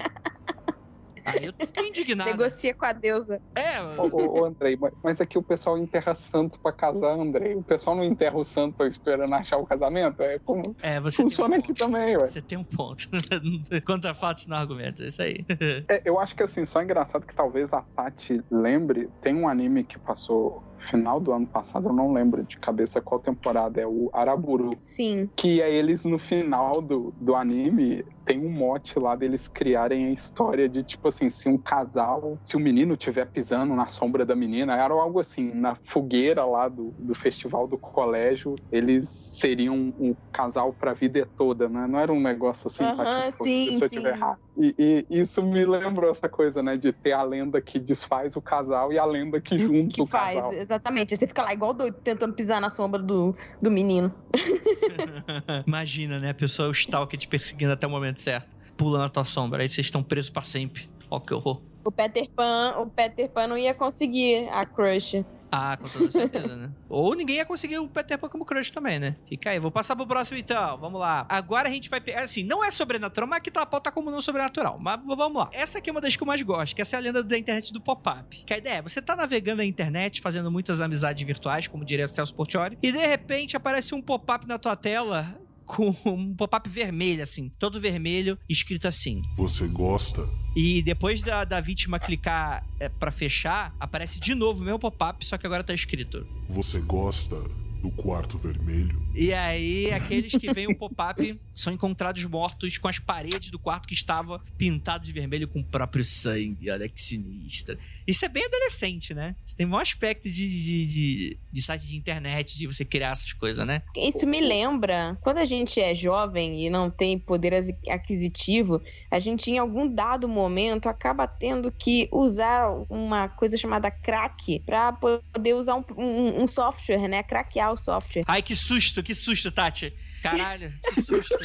Aí eu fiquei indignado. Negocia com a deusa. É, Ô, ô, ô, Andrei, mas- aqui o pessoal enterra santo pra casar, Andrei. O pessoal não enterra o santo esperando achar o casamento? É como é você funciona tem um aqui ponto. também, ué. Você tem um ponto. Contra fatos não argumentos, é isso aí. É, eu acho que assim, só é engraçado que talvez a Tati lembre. Tem um anime que passou final do ano passado, eu não lembro de cabeça qual temporada, é o Araburu. Sim. Que é eles no final do, do anime, tem um mote lá deles criarem a história de tipo assim, se um casal, se o menino estiver pisando na sombra da menina, era algo assim, na fogueira lá do, do festival do colégio, eles seriam um casal pra vida toda, né? Não era um negócio assim, Aham, pra, tipo, sim, se eu sim. tiver errado. E, e isso me lembrou essa coisa, né? De ter a lenda que desfaz o casal e a lenda que junta Que o faz, casal. exatamente. Você fica lá igual doido tentando pisar na sombra do, do menino. Imagina, né? A pessoa, o stalker te perseguindo até o momento certo. Pula na tua sombra, aí vocês estão presos pra sempre. Ó, que horror. O Peter Pan, o Peter Pan não ia conseguir a crush. Ah, com toda certeza, né? Ou ninguém ia conseguir o Peter Pan como crush também, né? Fica aí, vou passar pro próximo então, vamos lá. Agora a gente vai pegar, assim, não é sobrenatural, mas aqui tá a pauta como não sobrenatural. Mas vamos lá. Essa aqui é uma das que eu mais gosto, que essa é a lenda da internet do pop-up. Que a ideia é, você tá navegando na internet, fazendo muitas amizades virtuais, como diria Celso Portioli, e de repente aparece um pop-up na tua tela com um pop-up vermelho, assim, todo vermelho, escrito assim. Você gosta? E depois da, da vítima clicar é, para fechar, aparece de novo o mesmo pop-up, só que agora tá escrito. Você gosta do quarto vermelho? E aí, aqueles que veem o pop-up são encontrados mortos com as paredes do quarto que estava pintado de vermelho com o próprio sangue. Olha que sinistro. Isso é bem adolescente, né? Isso tem um aspecto de, de, de, de site de internet, de você criar essas coisas, né? Isso me lembra, quando a gente é jovem e não tem poder aquisitivo, a gente em algum dado momento acaba tendo que usar uma coisa chamada crack pra poder usar um, um- um software, né? Craquear o software. Ai, que susto, que susto, Tati. Caralho, que susto.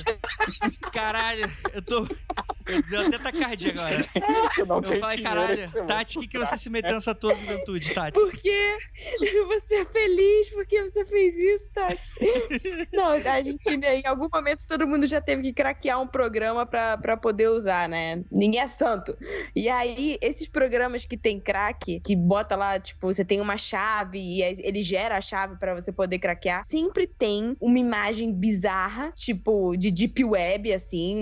Caralho, eu tô. Eu deu até tacardia agora. Eu não Eu falei, caralho, é Tati, o que, que você se meteu nessa tua juventude, Tati? Porque você é feliz porque você fez isso, Tati. Não, a gente, né, em algum momento, todo mundo já teve que craquear um programa pra, pra poder usar, né? Ninguém é santo. E aí, esses programas que tem crack, que bota lá, tipo, você tem uma chave e aí ele gera a chave pra você poder craquear, sempre tem uma imagem bizarra, tipo, de deep web, assim,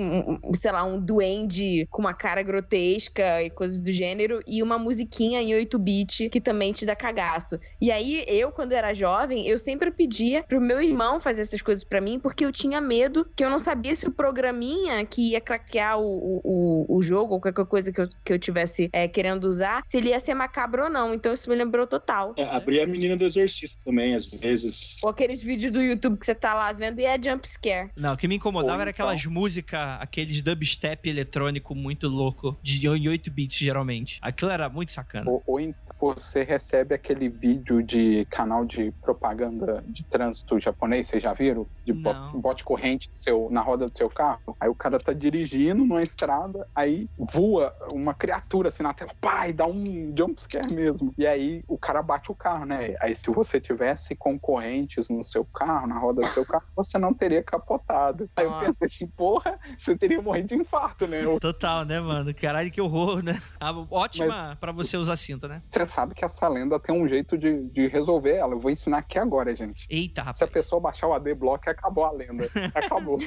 um- sei lá, um duende com uma cara grotesca e coisas do gênero, e uma musiquinha em 8-bit que também te dá cagaço. E aí, eu, quando era jovem, eu sempre pedia pro meu irmão fazer essas coisas pra mim, porque eu tinha medo que eu não sabia se o programinha que ia craquear o, o, o- jogo, ou qualquer coisa que eu, que eu tivesse é, querendo usar, se ele ia ser macabro ou não. Então isso me lembrou total. É, abrir a menina do exorcista também, às vezes. Ou aqueles vídeos do YouTube que você tá lá vendo e é jump scare. Não, o que me incomodava Ou era então- aquelas músicas, aqueles dubstep eletrônico muito louco, de em 8 bits geralmente. Aquilo era muito sacana. Ou, ou então você recebe aquele vídeo de canal de propaganda de trânsito japonês, vocês já viram? De Não. bote corrente seu- na roda do seu carro. Aí o cara tá dirigindo numa estrada, aí voa uma criatura assim na tela, pá, e dá um jumpscare mesmo. E aí o cara bate o carro, né? Aí se você tivesse concorrentes no seu carro, na roda do seu carro, você não teria capotado. Aí eu Nossa. pensei assim, porra, você teria morrido de infarto, né? Total, né, mano? Caralho, que horror, né? Ah, ótima pra você usar cinta, né? Você sabe que essa lenda tem um jeito de, de resolver ela. Eu vou ensinar aqui agora, gente. Eita, Se a rapaz. pessoa baixar o AD-Block, acabou a lenda. Acabou.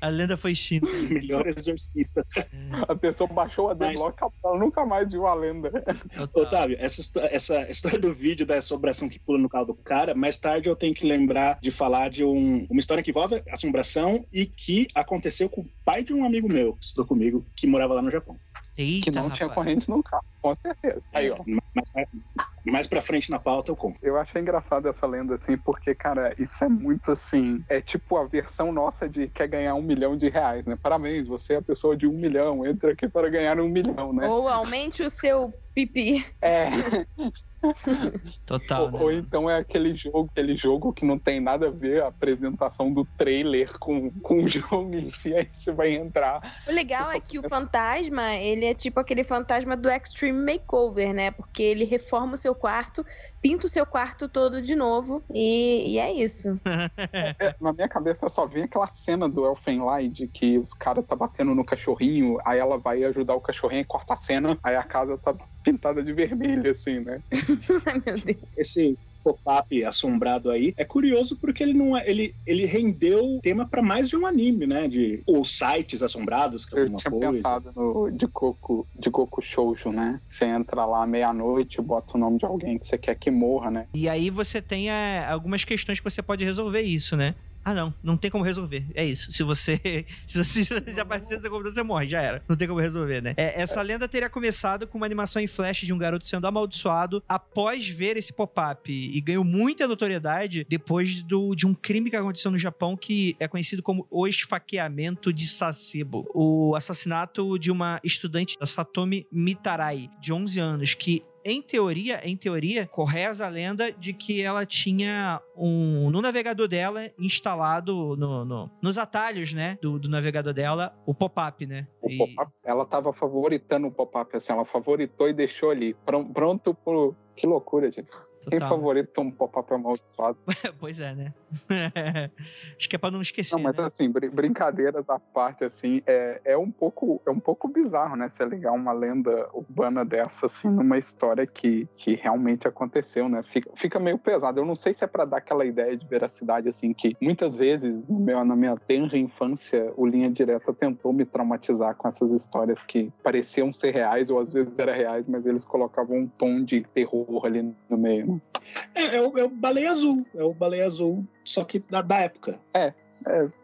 A lenda foi extinta. Melhor exorcista. A pessoa baixou o AD-Block, ela nunca mais viu a lenda. Total. Otávio, essa, essa história do vídeo da assombração que pula no carro do cara, mais tarde eu tenho que lembrar de falar de um- uma história que envolve assombração e que aconteceu com o pai de um amigo meu, que estudou comigo, que morava lá no Japão. Eita, Que não tinha rapaz. corrente no carro, com certeza. Aí, ó. Mais, mais pra frente na pauta eu conto. Eu achei engraçado essa lenda, assim, porque, cara, isso é muito assim. É tipo a versão nossa de quer ganhar um milhão de reais, né? Parabéns, você é a pessoa de um milhão, entra aqui para ganhar um milhão, né? Ou aumente o seu pipi. É. Total, ou, né? ou então é aquele jogo, aquele jogo que não tem nada a ver a apresentação do trailer com, com o jogo em si, aí você vai entrar. O legal é que o fantasma, ele é tipo aquele fantasma do Extreme Makeover, né? Porque ele reforma o seu quarto, pinta o seu quarto todo de novo e, e é isso. É, na minha cabeça só vem aquela cena do Elfenlight que os caras tá batendo no cachorrinho, aí ela vai ajudar o cachorrinho e corta a cena, aí a casa tá pintada de vermelho, assim, né? Ai, meu Deus. Esse pop-up assombrado aí é curioso porque ele não é, ele, ele rendeu tema pra mais de um anime, né? De ou sites assombrados, que é Eu alguma tinha coisa. pensado no de Goku, de Goku Shoujo, né? Você entra lá meia-noite, bota o nome de alguém que você quer que morra, né? E aí você tem é, algumas questões que você pode resolver isso, né? Ah, não, não tem como resolver. É isso. Se você. Se você, se aparecer computador, você morre, já era. Não tem como resolver, né? É, essa lenda teria começado com uma animação em flash de um garoto sendo amaldiçoado após ver esse pop-up. E ganhou muita notoriedade depois do, de um crime que aconteceu no Japão que é conhecido como o esfaqueamento de Sasebo. O assassinato de uma estudante, Satomi Mitarai, de 11 anos, que em teoria, em teoria, correza a lenda de que ela tinha um no navegador dela instalado no, no- nos atalhos, né, do, do navegador dela, o pop-up, né? O E- pop-up, ela tava favoritando o pop-up, assim, ela favoritou e deixou ali. Pron- Pronto pro. Que loucura, gente. Quem total. favorita um pop-up amaldiçoado? pois é, né? Acho que é pra não esquecer. Não, mas né? assim, brin- brincadeiras à parte, assim, é, é, um pouco, é um pouco bizarro, né? Você ligar uma lenda urbana dessa, assim, numa história que, que realmente aconteceu, né? Fica, fica meio pesado. Eu não sei se é pra dar aquela ideia de veracidade, assim, que muitas vezes, no meu- na minha tenra infância, o Linha Direta tentou me traumatizar com essas histórias que pareciam ser reais, ou às vezes eram reais, mas eles colocavam um tom de terror ali no meio? É, é o, é o baleia azul. É o baleia azul, só que da, da época. É,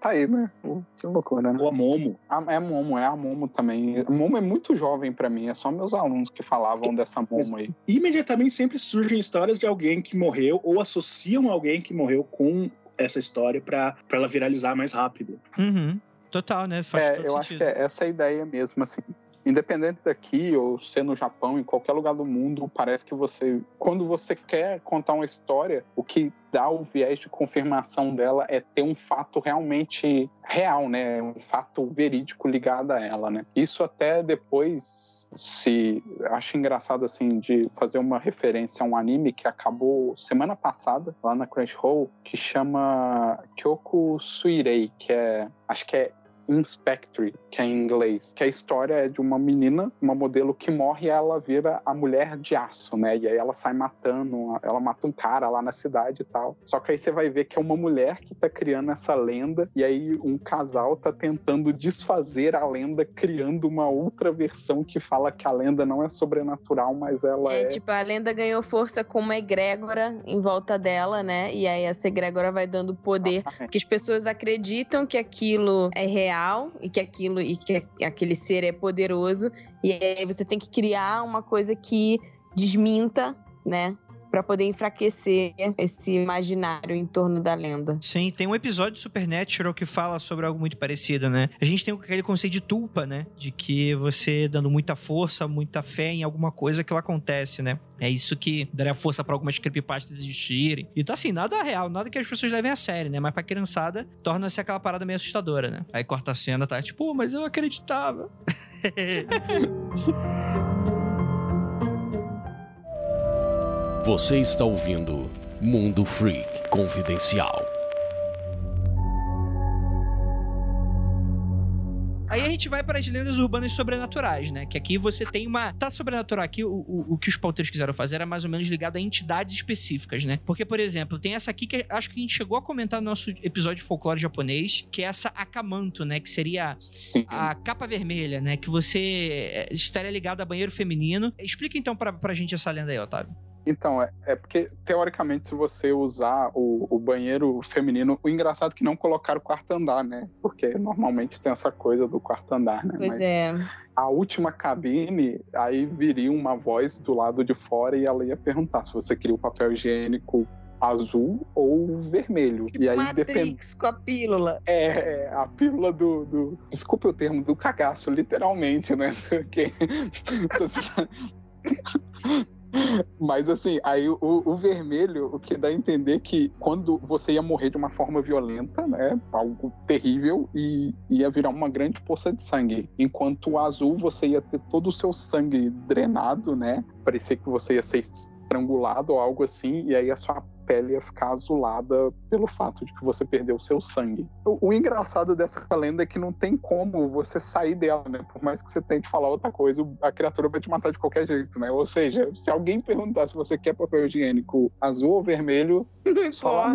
tá aí, né? Que loucura, né? Ou a Momo. A- É a Momo, é a Momo também. A Momo é muito jovem pra mim, é só meus alunos que falavam dessa Momo aí. Imediatamente sempre surgem histórias de alguém que morreu ou associam alguém que morreu com essa história pra pra ela viralizar mais rápido. Uhum. Total, né? Faz É, todo eu sentido. acho que é essa a ideia mesmo, assim. Independente daqui ou ser no Japão, em qualquer lugar do mundo, parece que você, quando você quer contar uma história, o que dá o viés de confirmação dela é ter um fato realmente real, né? Um fato verídico ligado a ela, né? Isso até depois se acho engraçado assim de fazer uma referência a um anime que acabou semana passada lá na Crunchyroll que chama Kyoku Suirei, que é acho que é Inspectory, que é em inglês, que a história é de uma menina, uma modelo que morre e ela vira a mulher de aço, né? E aí ela sai matando, ela mata um cara lá na cidade e tal. Só que aí você vai ver que é uma mulher que tá criando essa lenda e aí um casal tá tentando desfazer a lenda criando uma outra versão que fala que a lenda não é sobrenatural, mas ela É, é, tipo, a lenda ganhou força com uma egrégora em volta dela, né? E aí essa egrégora vai dando poder. Porque as pessoas acreditam que aquilo é real e que aquilo e que aquele ser é poderoso. E aí você tem que criar uma coisa que desminta, né? Pra poder enfraquecer esse imaginário em torno da lenda. Sim, tem um episódio de Supernatural que fala sobre algo muito parecido, né? A gente tem aquele conceito de tulpa, né? De que você dando muita força, muita fé em alguma coisa, aquilo acontece, né? É isso que daria força pra algumas creepypastas existirem. E tá assim, nada real, nada que as pessoas levem a sério, né? Mas pra criançada, torna-se aquela parada meio assustadora, né? Aí corta a cena, tá tipo, "Pô, mas eu acreditava. Você está ouvindo Mundo Freak Confidencial. Aí a gente vai para as lendas urbanas sobrenaturais, né? Que aqui você tem uma. Tá sobrenatural aqui, o, o, o que os pauteiros quiseram fazer era mais ou menos ligado a entidades específicas, né? Porque, por exemplo, tem essa aqui que acho que a gente chegou a comentar no nosso episódio de folclore japonês, que é essa Akamanto, né? Que seria sim. a capa vermelha, né? Que você é, estaria ligado a banheiro feminino. Explica então pra, pra gente essa lenda aí, Otávio. Então, é, é porque, teoricamente, se você usar o, o banheiro feminino, o engraçado é que não colocaram o quarto andar, né? Porque normalmente tem essa coisa do quarto andar, né? Pois Mas é. a última cabine, aí viria uma voz do lado de fora e ela ia perguntar se você queria o papel higiênico azul ou vermelho. e aí depende. Matrix com a pílula. É, é, a pílula do, do. Desculpe o termo, do cagaço, literalmente, né? Porque. Mas assim, aí o, o, vermelho, o que dá a entender que quando você ia morrer de uma forma violenta, né? Algo terrível, e ia virar uma grande poça de sangue. Enquanto o azul, você ia ter todo o seu sangue drenado, né? Parecia que você ia ser estrangulado ou algo assim, e aí a sua pele ia ficar azulada pelo fato de que você perdeu o seu sangue. O, o, engraçado dessa lenda é que não tem como você sair dela, né? Por mais que você tente falar outra coisa, a criatura vai te matar de qualquer jeito, né? Ou seja, se alguém perguntar se você quer papel higiênico azul ou vermelho, não só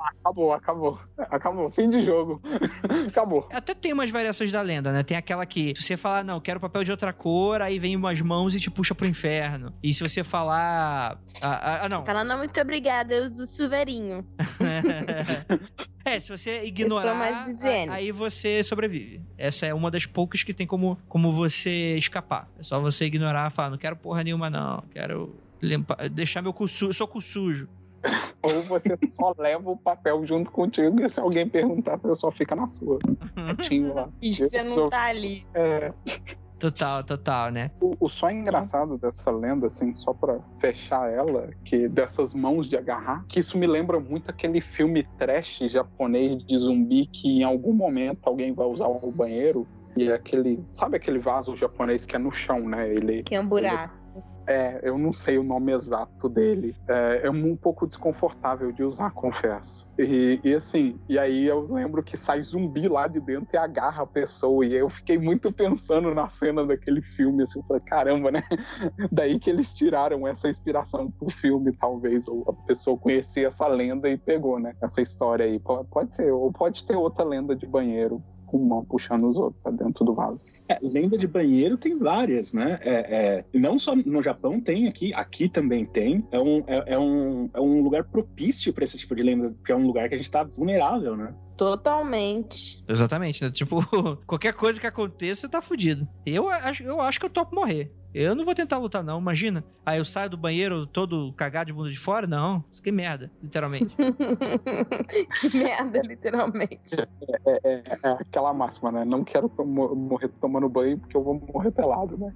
Acabou, acabou. Acabou. Fim de jogo. acabou. Até tem umas variações da lenda, né? Tem aquela que, se você falar, não, quero papel de outra cor, aí vem umas mãos e te puxa pro inferno. E se você falar. Ah, ah, ah não. Fala, não, muito obrigada, eu uso chuveirinho. É, se você ignorar, aí você sobrevive. Essa é uma das poucas que tem como, como você escapar. É só você ignorar, falar, não quero porra nenhuma, não. Quero limpar, deixar meu cu sujo, sou cu sujo. Ou você só leva o papel junto contigo e se alguém perguntar, você só fica na sua. Quietinho lá. E você não tá ali. É. Total, total, né? O, o só engraçado dessa lenda, assim, só pra fechar ela, que dessas mãos de agarrar, que isso me lembra muito aquele filme trash japonês de zumbi que em algum momento alguém vai usar o banheiro e é aquele. Sabe aquele vaso japonês que é no chão, né? Ele. Que é um buraco. É, eu não sei o nome exato dele. É, é um pouco desconfortável de usar, confesso. E, e, assim, e aí eu lembro que sai zumbi lá de dentro e agarra a pessoa. E eu fiquei muito pensando na cena daquele filme, assim, eu falei, caramba, né? Daí que eles tiraram essa inspiração pro filme, talvez, ou a pessoa conhecia essa lenda e pegou, né? Essa história aí. Pode, ser, ou pode ter outra lenda de banheiro uma puxando os outros dentro do vaso. É, lenda de banheiro tem várias, né? É, é, não só no Japão tem aqui, aqui também tem. É um, é, é um, é um lugar propício para esse tipo de lenda, porque é um lugar que a gente está vulnerável, né? Totalmente. Exatamente, né? Tipo, qualquer coisa que aconteça, tá fudido. Eu acho, eu acho que eu topo morrer. Eu não vou tentar lutar, não, imagina. Aí eu saio do banheiro todo cagado de bunda de fora? Não. Isso que merda, literalmente. que merda, literalmente. É, é, é, aquela máxima, né? Não quero morrer tomando banho porque eu vou morrer pelado, né?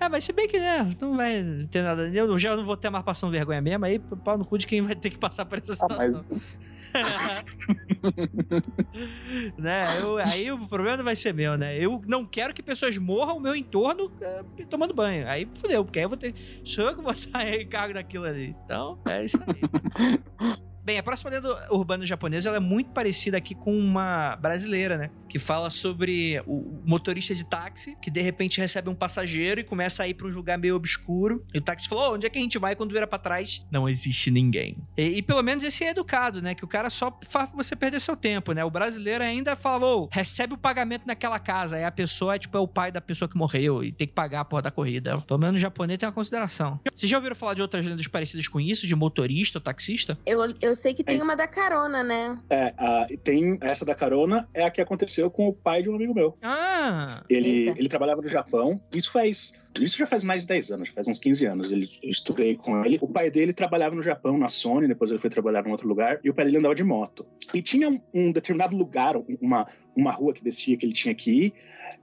É. é, mas se bem que, né? Não vai ter nada. Eu já não vou ter mais passando vergonha mesmo, aí pau no cu de quem vai ter que passar por essa situação. Ah, mas... né? Eu, aí o problema vai ser meu, né? Eu não quero que pessoas morram o meu entorno é, tomando banho. Aí fudeu, porque aí eu vou ter. Sou eu que vou estar encargo daquilo ali. Então, é isso aí. Bem, a próxima lenda urbana japonesa é muito parecida aqui com uma brasileira, né? Que fala sobre o motorista de táxi que de repente recebe um passageiro e começa a ir para um lugar meio obscuro. E o táxi falou: oh, onde é que a gente vai? Quando vira para trás, não existe ninguém. E, e, pelo menos esse é educado, né? Que o cara só faz você perder seu tempo, né? O brasileiro ainda falou: oh, recebe o pagamento naquela casa. Aí a pessoa é tipo é o pai da pessoa que morreu e tem que pagar a porra da corrida. Pelo menos o japonês tem uma consideração. Vocês já ouviram falar de outras lendas parecidas com isso, de motorista ou taxista? Eu, eu sei que tem é. uma da carona, né? É, a, tem essa da carona, é a que aconteceu com o pai de um amigo meu. Ah! Ele, ele trabalhava no Japão. Isso faz isso já faz mais de 10 anos, faz uns 15 anos. Ele, eu estudei com ele. O pai dele trabalhava no Japão, na Sony, depois ele foi trabalhar em outro lugar, e o pai dele andava de moto. E tinha um determinado lugar, uma, uma rua que descia que ele tinha que ir,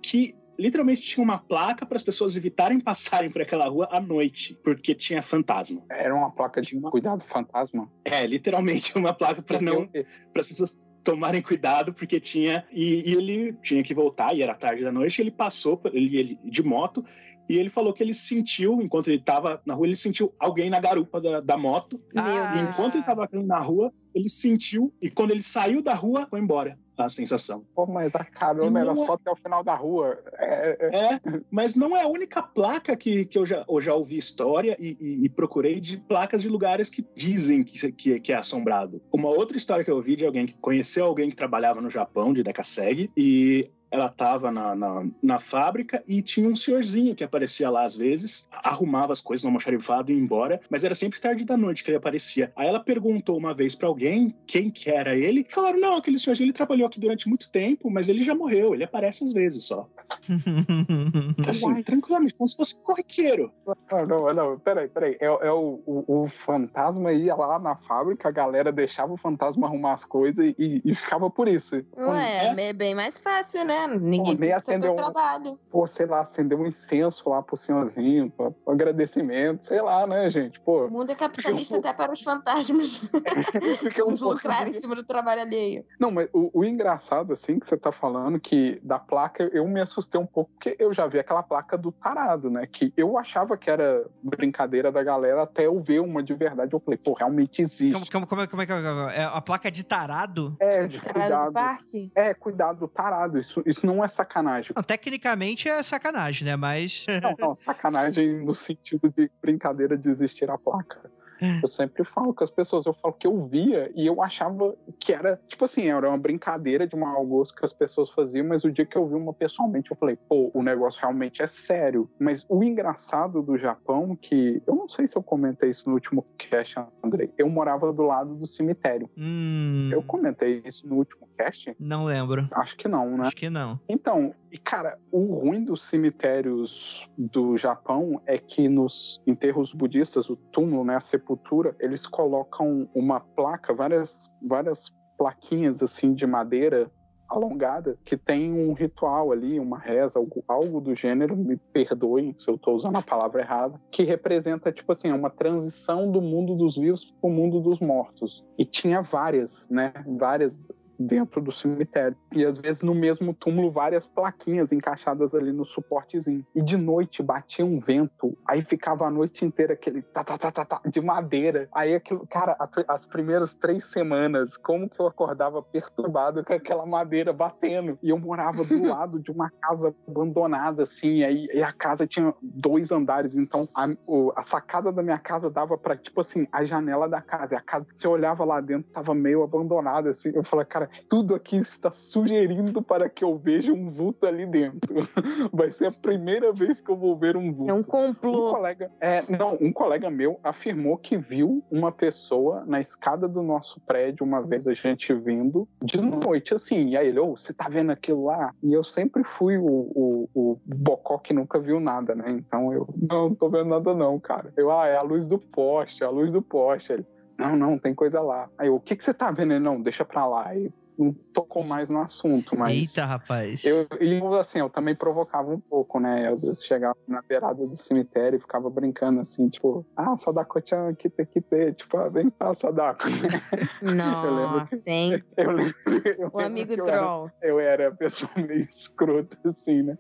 que literalmente tinha uma placa para as pessoas evitarem passarem por aquela rua à noite, porque tinha fantasma. Era uma placa de uma... cuidado fantasma? É, literalmente uma placa para não para as pessoas tomarem cuidado porque tinha e, e, ele tinha que voltar e era tarde da noite. ele passou ele, ele de moto e ele falou que ele sentiu, enquanto ele estava na rua, ele sentiu alguém na garupa da, da moto. Ah. E enquanto ele estava na rua, ele sentiu, e quando ele saiu da rua, foi embora a sensação. Pô, mas a carona era é... só até o final da rua. É, é... é, mas não é a única placa que, que eu, já, eu já ouvi história e, e, e procurei de placas de lugares que dizem que, que, que, é assombrado. Uma outra história que eu ouvi de alguém que conheceu alguém que trabalhava no Japão, de Dekaseg, e ela estava na, na, na, fábrica e tinha um senhorzinho que aparecia lá às vezes, arrumava as coisas no almoxarifado e ia embora, mas era sempre tarde da noite que ele aparecia. Aí ela perguntou uma vez para alguém quem que era ele, e falaram, não, aquele senhorzinho ele trabalhou aqui durante muito tempo, mas ele já morreu, ele aparece às vezes só. assim, tranquilamente, como se fosse corriqueiro. Não, não, não, peraí, peraí, é, é o, o, o, fantasma ia lá na fábrica, a galera deixava o fantasma arrumar as coisas e, e ficava por isso. Ué, é bem mais fácil, né? É, ninguém Pô, que acendeu o um- trabalho. Pô, sei lá, acender um incenso lá pro senhorzinho, pra, pra agradecimento, sei lá, né, gente? Pô, O mundo é capitalista até para os fantasmas. fica um lucrar em de- cima do trabalho alheio. Não, mas o, o engraçado, assim, que você tá falando, que da placa eu me assustei um pouco, porque eu já vi aquela placa do tarado, né? Que eu achava que era brincadeira da galera até eu ver uma de verdade. Eu falei, pô, realmente existe. Como, como, como é, como é que é? É a placa de tarado? É, de Caralho do cuidado. parque? É, cuidado do tarado. Isso, isso não é sacanagem. Não, tecnicamente é sacanagem, né? Mas. Não, não, sacanagem no sentido de brincadeira de existir a placa. Eu sempre falo com as pessoas, eu falo que eu via e eu achava que era, tipo assim, era uma brincadeira de mau gosto que as pessoas faziam, mas o dia que eu vi uma pessoalmente, eu falei, pô, o negócio realmente é sério. Mas o engraçado do Japão, que eu não sei se eu comentei isso no último cast, Andrei, eu morava do lado do cemitério. Hum. Eu comentei isso no último cast? Não lembro. Acho que não, né? Acho que não. Então, e cara, o ruim dos cemitérios do Japão é que nos enterros budistas, o túmulo, né, a sepultura, eles colocam uma placa, várias, várias plaquinhas assim de madeira alongada que tem um ritual ali, uma reza, algo, algo do gênero, me perdoem se eu estou usando a palavra errada, que representa, tipo assim, uma transição do mundo dos vivos para o mundo dos mortos. E tinha várias, né? Várias dentro do cemitério. E às vezes no mesmo túmulo várias plaquinhas encaixadas ali no suportezinho. E de noite batia um vento, aí ficava a noite inteira aquele tá, tá, tá, tá, tá, de madeira. Aí aquilo, cara, as primeiras três semanas, como que eu acordava perturbado com aquela madeira batendo. E eu morava do lado de uma casa abandonada, assim, e aí e a casa tinha dois andares, então a, a sacada da minha casa dava pra, tipo assim, a janela da casa. E a casa, você olhava lá dentro, tava meio abandonada, assim. Eu falei, cara, tudo aqui está sugerindo para que eu veja um vulto ali dentro. Vai ser a primeira vez que eu vou ver um vulto. É um Um complô. colega, é, não, um colega meu afirmou que viu uma pessoa na escada do nosso prédio uma vez a gente vindo de noite, assim. E aí ele, ô, você tá vendo aquilo lá? E eu sempre fui o, o, o bocó que nunca viu nada, né? Então eu, não, não tô vendo nada não, cara. Eu, ah, é a luz do poste, é a luz do poste. Ele, não, não, tem coisa lá. Aí eu, o que que você tá vendo? Ele, não, deixa pra lá. Aí não tocou mais no assunto, mas... Eita, rapaz. Eu, e assim, eu também provocava um pouco, né? Às vezes chegava na beirada do cemitério e ficava brincando assim, tipo, ah, Sadako-chan, kite, kite, tipo, ah, vem cá, Sadako. Nossa, hein? Eu lembro, eu O lembro amigo que eu era, troll. eu era a pessoa meio escrota, assim, né?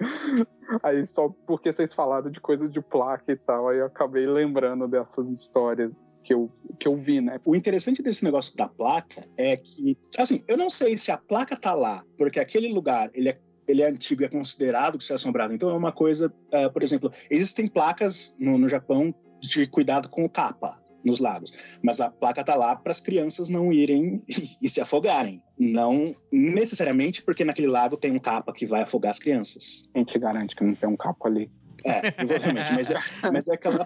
Aí só porque vocês falaram de coisa de placa e tal, aí eu acabei lembrando dessas histórias que eu, que eu vi, né? O interessante desse negócio da placa é que, assim, eu não sei se a placa tá lá, porque aquele lugar, ele é ele é antigo e é considerado que ser assombrado. Então é uma coisa, eh, por exemplo, existem placas no, no Japão de cuidado com o tapa nos lagos, mas a placa tá lá para as crianças não irem e, se afogarem. Não necessariamente porque naquele lago tem um capa que vai afogar as crianças. Quem te garante que não tem um capo ali? É, provavelmente, mas é, mas é aquela, é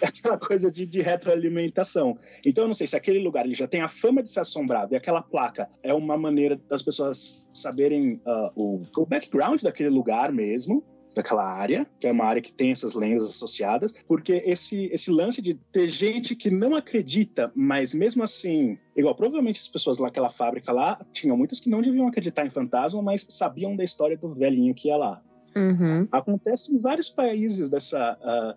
aquela coisa de, de retroalimentação. Então, eu não sei se aquele lugar ele já tem a fama de ser assombrado e aquela placa é uma maneira das pessoas saberem ah, o, o background daquele lugar mesmo, daquela área, que é uma área que tem essas lendas associadas, porque esse, esse lance de ter gente que não acredita, mas mesmo assim, igual, provavelmente as pessoas naquela fábrica lá, tinham muitas que não deviam acreditar em fantasma, mas sabiam da história do velhinho que ia lá. Uhum. Acontece em vários países dessa. ah,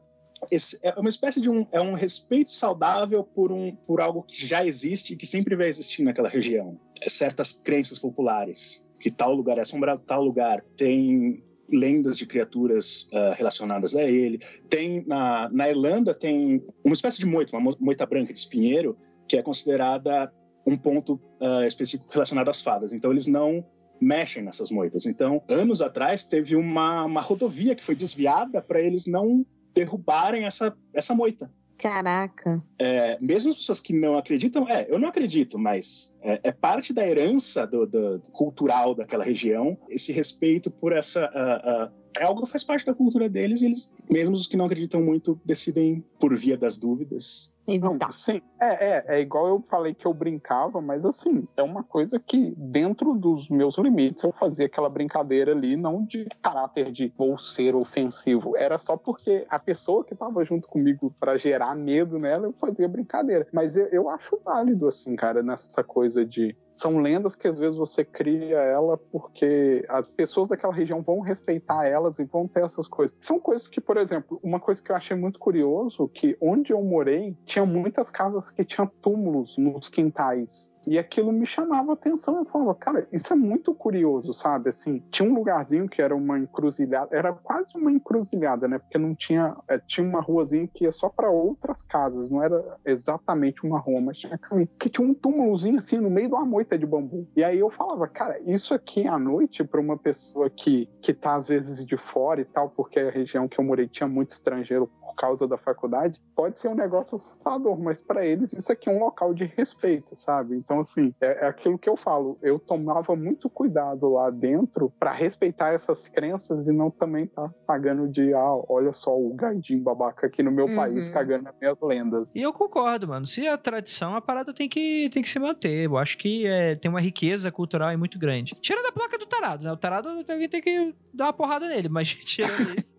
esse- é uma espécie de um, é um respeito saudável por, um, por algo que já existe e que sempre vai existir naquela região. É certas crenças populares, que tal lugar é assombrado, tal lugar tem lendas de criaturas ah, relacionadas a ele. Tem na, na Irlanda tem uma espécie de moita, uma mo- moita branca de espinheiro, que é considerada um ponto ah, específico relacionado às fadas. Então eles não mexem nessas moitas. Então, anos atrás, teve uma, uma rodovia que foi desviada para eles não derrubarem essa, essa moita. Caraca. É, mesmo as pessoas que não acreditam, é, eu não acredito, mas é, é parte da herança do, do- cultural daquela região esse respeito por essa, ah, ah, é algo que faz parte da cultura deles, e eles, mesmo os que não acreditam muito, decidem, por via das dúvidas, não, sim, é, é, é igual eu falei que eu brincava, mas assim, é uma coisa que dentro dos meus limites eu fazia aquela brincadeira ali, não de caráter de vou ser ofensivo, era só porque a pessoa que tava junto comigo para gerar medo nela, eu fazia brincadeira. Mas eu, eu acho válido, assim, cara, nessa coisa de são lendas que às vezes você cria ela porque as pessoas daquela região vão respeitar elas e vão ter essas coisas. São coisas que, por exemplo, uma coisa que eu achei muito curioso, que onde eu morei, tinha muitas casas que tinham túmulos nos quintais. E aquilo me chamava atenção. Eu falava, cara, isso é muito curioso, sabe? Assim, tinha um lugarzinho que era uma encruzilhada, era quase uma encruzilhada, né? Porque não tinha, é, tinha uma ruazinha que ia só para outras casas, não era exatamente uma rua, mas tinha caminho. Que tinha um túmulozinho assim no meio de uma moita de bambu. E aí eu falava, cara, isso aqui à noite para uma pessoa que que tá às vezes de fora e tal, porque a região que eu morei tinha muito estrangeiro por causa da faculdade, pode ser um negócio assustador, mas para eles isso aqui é um local de respeito, sabe? Então, assim, é, é aquilo que eu falo. Eu tomava muito cuidado lá dentro para respeitar essas crenças e não também estar tá pagando de, ah, olha só o gardinho babaca aqui no meu uhum. país cagando as minhas lendas. E eu concordo, mano. Se a tradição, a parada tem que, tem que se manter. Eu acho que é, tem uma riqueza cultural aí muito grande. Tirando a placa do tarado, né? O tarado tem que dar uma porrada nele, mas tirando isso.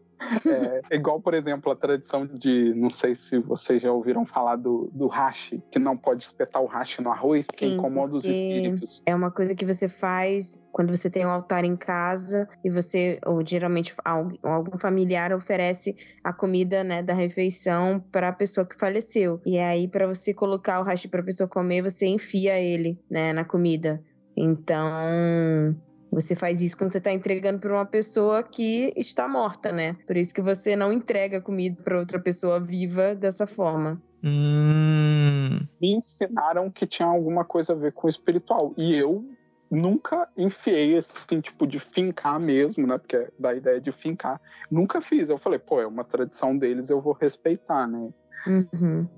É, igual, por exemplo, a tradição de, não sei se vocês já ouviram falar do, do hashi, que não pode espetar o hashi no arroz porque Sim, incomoda porque os espíritos. É uma coisa que você faz quando você tem um altar em casa e você, ou geralmente algum familiar oferece a comida né, da refeição para a pessoa que faleceu. E aí, para você colocar o hashi para a pessoa comer, você enfia ele né, na comida. Então, você faz isso quando você está entregando para uma pessoa que está morta, né? Por isso que você não entrega comida para outra pessoa viva dessa forma. Hum. Me ensinaram que tinha alguma coisa a ver com o espiritual. E eu nunca enfiei esse tipo de fincar mesmo, né? Porque é da ideia de fincar. Nunca fiz. Eu falei, pô, é uma tradição deles, eu vou respeitar, né? Uhum.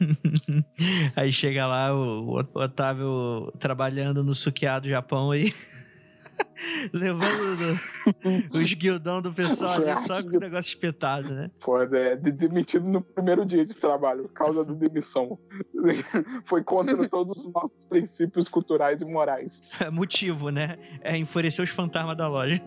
aí chega lá o Otávio trabalhando no sukiado Japão aí. Levando os guildão do pessoal ali só com o negócio espetado, né? Foi é, demitido no primeiro dia de trabalho, causa da demissão. Foi contra todos os nossos princípios culturais e morais. É motivo, né? É enfurecer os fantasmas da loja.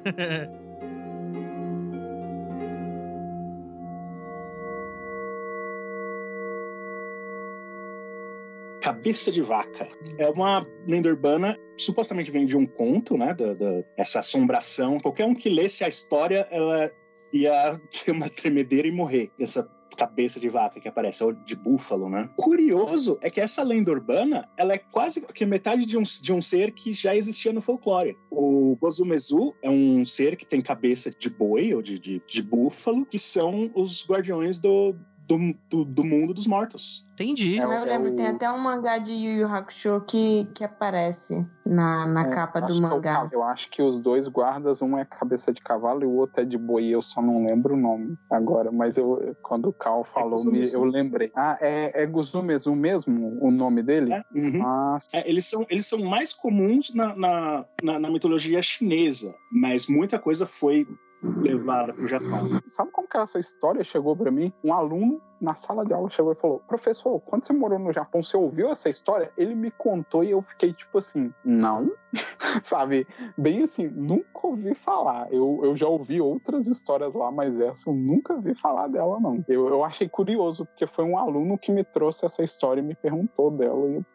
Cabeça de Vaca. É uma lenda urbana, supostamente vem de um conto, né? Da, da, essa assombração. Qualquer um que lesse a história, ela ia ter uma tremedeira e morrer dessa cabeça de vaca que aparece, ou de búfalo, né? Curioso é que essa lenda urbana, ela é quase que metade de um, de um ser que já existia no folclore. O Gozumezu é um ser que tem cabeça de boi ou de, de, de búfalo, que são os guardiões do, do, do, do, mundo dos mortos. Entendi. É, eu lembro, é o... tem até um mangá de Yu Yu Hakusho que, que aparece na, na é, capa do mangá. Eu, eu, acho que os dois guardas, um é cabeça de cavalo e o outro é de boi. Eu só não lembro o nome agora, mas eu, quando o Cal é falou, é me, eu lembrei. Ah, é, é Guzumezu mesmo o nome dele? É, uhum. ah, eles, são, eles são mais comuns na, na, na, na mitologia chinesa, mas muita coisa foi levada para o Japão. Sabe como que essa história chegou para mim? Um aluno na sala de aula chegou e falou: Professor, quando você morou no Japão, você ouviu essa história? Ele me contou e eu fiquei tipo assim: Não, sabe? Bem assim, nunca ouvi falar. Eu, eu já ouvi outras histórias lá, mas essa eu nunca vi falar dela, não. Eu, eu achei curioso, porque foi um aluno que me trouxe essa história e me perguntou dela. E eu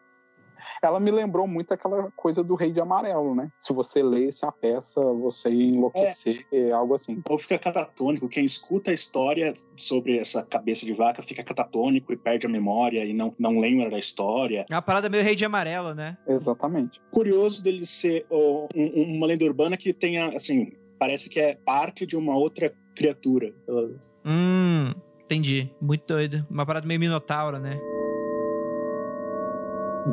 ela me lembrou muito aquela coisa do Rei de Amarelo, né? Se você lesse a peça, você ia enlouquecer, é. algo assim. Ou fica catatônico. Quem escuta a história sobre essa cabeça de vaca fica catatônico e perde a memória e não, não lembra da história. É uma parada meio Rei de Amarelo, né? Exatamente. Curioso dele ser oh, um, uma lenda urbana que tenha, assim, parece que é parte de uma outra criatura. Hum, entendi. Muito doido. Uma parada meio minotaura, né?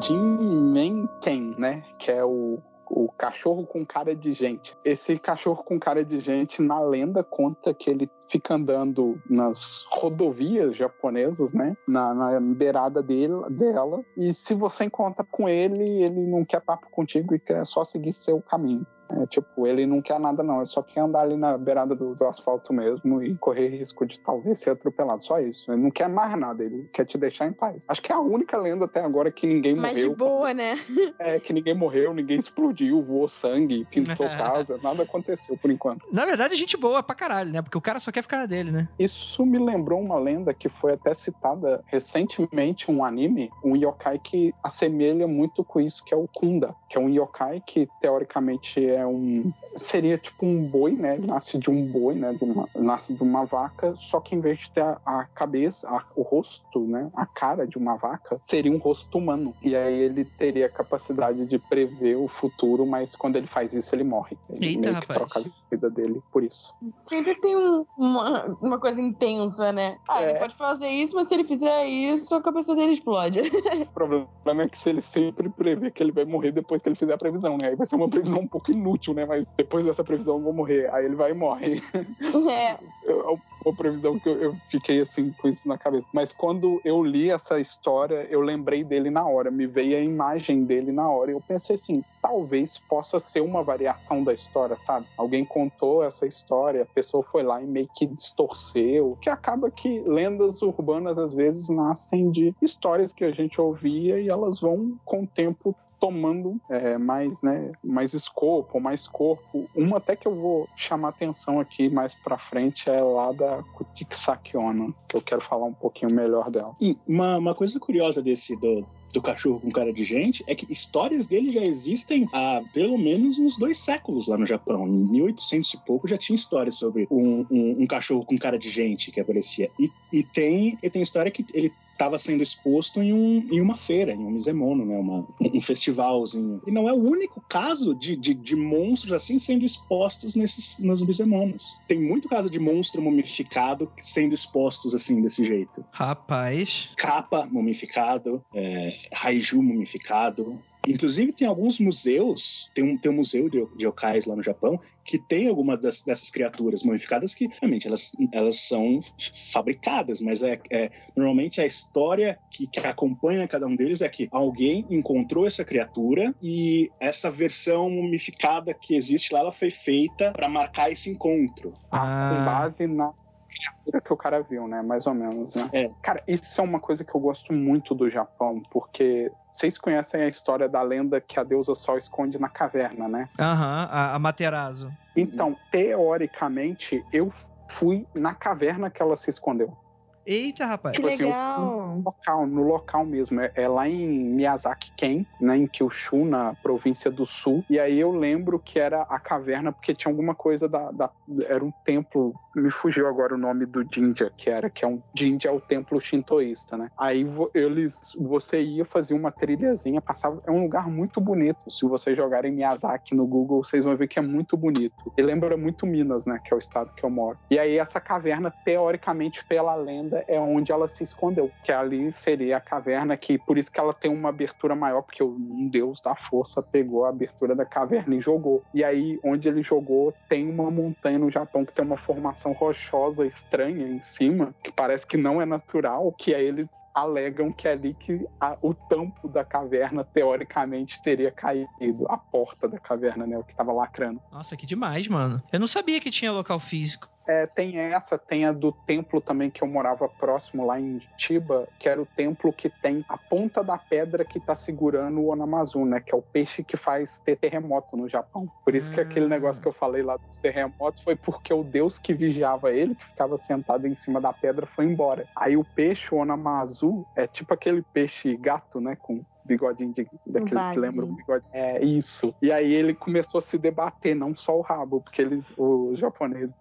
Jim Menken, né? Que é o, o cachorro com cara de gente. Esse cachorro com cara de gente, na lenda, conta que ele fica andando nas rodovias japonesas, né? Na, na beirada dele, dela. E se você encontra com ele, ele não quer papo contigo e quer só seguir seu caminho. É, tipo, ele não quer nada, não. Ele só quer andar ali na beirada do, do asfalto mesmo e correr risco de talvez ser atropelado. Só isso. Ele não quer mais nada. Ele quer te deixar em paz. Acho que é a única lenda até agora que ninguém Mas morreu. de boa, né? É, que ninguém morreu, ninguém explodiu, voou sangue, pintou casa. Nada aconteceu por enquanto. Na verdade, gente boa pra caralho, né? Porque o cara só quer ficar na dele, né? Isso me lembrou uma lenda que foi até citada recentemente, um anime, um yokai que assemelha muito com isso, que é o Kunda, que é um yokai que teoricamente é um seria tipo um boi, né? Ele nasce de um boi, né? De uma, nasce de uma vaca, só que em vez de ter a, a cabeça, a- o rosto, né? A cara de uma vaca, seria um rosto humano. E aí ele teria a capacidade de prever o futuro, mas quando ele faz isso, ele morre. Ele Eita, meio que rapaz. troca a vida dele por isso. Sempre tem um- uma, uma coisa intensa, né? Ah, ele É. pode fazer isso, mas se ele fizer isso, a cabeça dele explode. O problema é que se ele sempre prevê que ele vai morrer depois que ele fizer a previsão, né? Aí vai ser uma previsão um pouco inútil, né? Mas depois dessa previsão eu vou morrer. Aí ele vai e morre. É. Eu- É uma previsão que eu, eu fiquei assim com isso na cabeça. Mas quando eu li essa história, eu lembrei dele na hora. Me veio a imagem dele na hora. E eu pensei assim, talvez possa ser uma variação da história, sabe? Alguém contou essa história, a pessoa foi lá e meio que distorceu. Que acaba que lendas urbanas às vezes nascem de histórias que a gente ouvia e elas vão com o tempo tomando é, mais, né, mais escopo, mais corpo. Uma até que eu vou chamar atenção aqui mais pra frente é lá da Kutik Sakiona, que eu quero falar um pouquinho melhor dela. E uma, uma coisa curiosa desse do, do cachorro com cara de gente é que histórias dele já existem há pelo menos uns dois séculos lá no Japão. Em 1800 e pouco já tinha história sobre um, um, um cachorro com cara de gente que aparecia. E, e tem, e tem história que ele estava sendo exposto em, um, em uma feira, em um misemono, né? Uma, um festivalzinho. E não é o único caso de, de, de monstros assim sendo expostos nesses, nos misemonos. Tem muito caso de monstro mumificado sendo expostos assim, desse jeito Rapaz. capa mumificado, é, Raiju mumificado. Inclusive, tem alguns museus, tem um, tem um museu de, de yokais lá no Japão, que tem algumas dessas criaturas mumificadas que, realmente, elas, elas são fabricadas, mas é, é- normalmente a história que, que acompanha cada um deles é que alguém encontrou essa criatura e essa versão mumificada que existe lá, ela foi feita para marcar esse encontro. Ah. Com base na criatura que o cara viu, né? Mais ou menos, né? É. Cara, isso é uma coisa que eu gosto muito do Japão, porque vocês conhecem a história da lenda que a deusa Sol esconde na caverna, né? Aham, a, a Materazo. Então, teoricamente, eu fui na caverna que ela se escondeu. Eita, rapaz. Que Tipo assim, eu legal. no local, no local mesmo. É, é lá em Miyazaki-ken, né, em Kyushu, na província do sul. E aí eu lembro que era a caverna, porque tinha alguma coisa da, da- Era um templo. Me fugiu agora o nome do Jinja, que era, que é um. Jinja é o templo shintoísta, né? Aí vo- eles. Você ia fazer uma trilhazinha, passava. É um lugar muito bonito. Se vocês jogarem Miyazaki no Google, vocês vão ver que é muito bonito. E lembra muito Minas, né? Que é o estado que eu moro. E aí essa caverna, teoricamente, pela lenda, é onde ela se escondeu. Que ali seria a caverna que, por isso que ela tem uma abertura maior, porque um deus da força pegou a abertura da caverna e jogou. E aí, onde ele jogou, tem uma montanha no Japão que tem uma formação rochosa estranha em cima, que parece que não é natural, que aí eles alegam que é ali que a- o tampo da caverna, teoricamente, teria caído. A porta da caverna, né? O que tava lacrando. Nossa, que demais, mano. Eu não sabia que tinha local físico. É, tem essa, tem a do templo também que eu morava próximo lá em Chiba, que era o templo que tem a ponta da pedra que tá segurando o Onamazu, né? Que é o peixe que faz ter terremoto no Japão. Por isso que Ah. aquele negócio que eu falei lá dos terremotos foi porque o deus que vigiava ele, que ficava sentado em cima da pedra, foi embora. Aí o peixe, o Onamazu, é tipo aquele peixe gato, né? Com bigodinho de, daquele que lembra o bigode. É isso. E aí ele começou a se debater, não só o rabo, porque eles, os japoneses,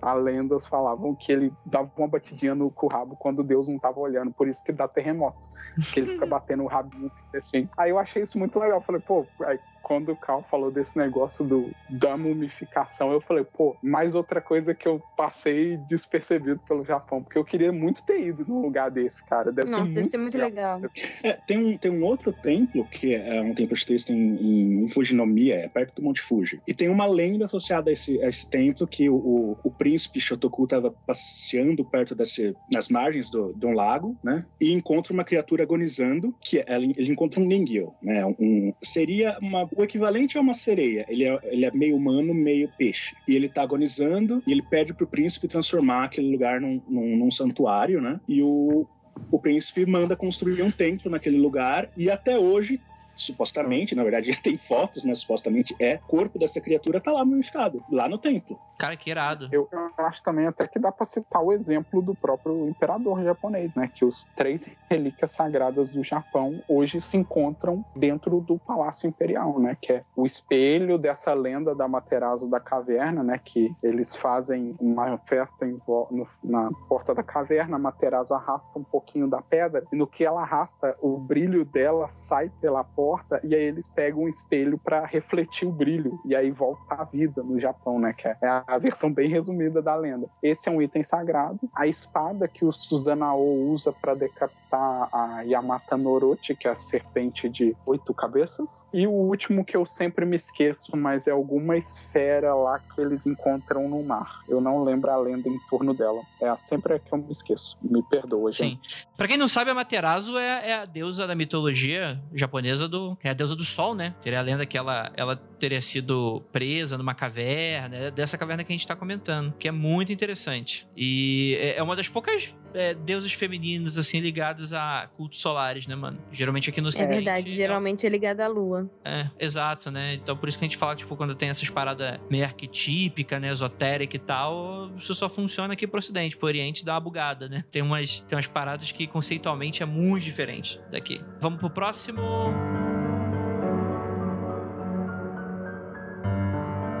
a lendas falavam que ele dava uma batidinha no rabo quando Deus não tava olhando, por isso que dá terremoto. Que ele fica batendo o rabinho assim. Aí eu achei isso muito legal. Falei, pô, aí quando o Carl falou desse negócio do, da mumificação, eu falei, pô, mais outra coisa que eu passei despercebido pelo Japão, porque eu queria muito ter ido num lugar desse, cara. Deve Nossa, ser deve muito ser muito legal. É, tem, um, tem um outro templo, que é um templo shintoísta em, em Fujinomiya, é perto do Monte Fuji. E tem uma lenda associada a esse, a esse templo que o, o, o príncipe Shotoku estava passeando perto desse, nas margens do, de um lago, né? E encontra uma criatura agonizando, que é- ele, ele encontra um Ningyo, né? Um, seria uma, o equivalente a uma sereia. Ele é, ele é meio humano, meio peixe. E ele tá agonizando e ele pede pro príncipe transformar aquele lugar num, num, num santuário, né? E o, o príncipe manda construir um templo naquele lugar e até hoje supostamente, na verdade tem fotos, né? Supostamente é, o corpo dessa criatura tá lá mumificado, lá no templo. Cara, que irado. Eu, eu acho também até que dá para citar o exemplo do próprio imperador japonês, né? Que os três relíquias sagradas do Japão hoje se encontram dentro do Palácio Imperial, né? Que é o espelho dessa lenda da Materazo da caverna, né? Que eles fazem uma festa em, no, na porta da caverna, a Materazo arrasta um pouquinho da pedra e no que ela arrasta, o brilho dela sai pela porta e aí eles pegam um espelho para refletir o brilho e aí volta a vida no Japão, né? Que é a versão bem resumida da lenda. Esse é um item sagrado. A espada que o Susanoo usa para decapitar a Yamata Norochi, que é a serpente de oito cabeças. E o último que eu sempre me esqueço, mas é alguma esfera lá que eles encontram no mar. Eu não lembro a lenda em torno dela. É sempre que eu me esqueço. Me perdoa, Sim. gente. Pra quem não sabe, a Materazo é, é, a deusa da mitologia japonesa do. É a deusa do sol, né? Teria a lenda que ela, ela teria sido presa numa caverna, né? dessa caverna que a gente tá comentando, que é muito interessante. E é, é uma das poucas é, deusas femininas, assim, ligadas a cultos solares, né, mano? Geralmente aqui no É ocidente. verdade, geralmente é ligada à lua. É, exato, né? Então por isso que a gente fala, tipo, quando tem essas paradas meio arquetípica, né, esotérica e tal, isso só funciona aqui pro ocidente, pro oriente dá uma bugada, né? Tem umas, tem umas paradas que conceitualmente é muito diferente daqui. Vamos pro próximo.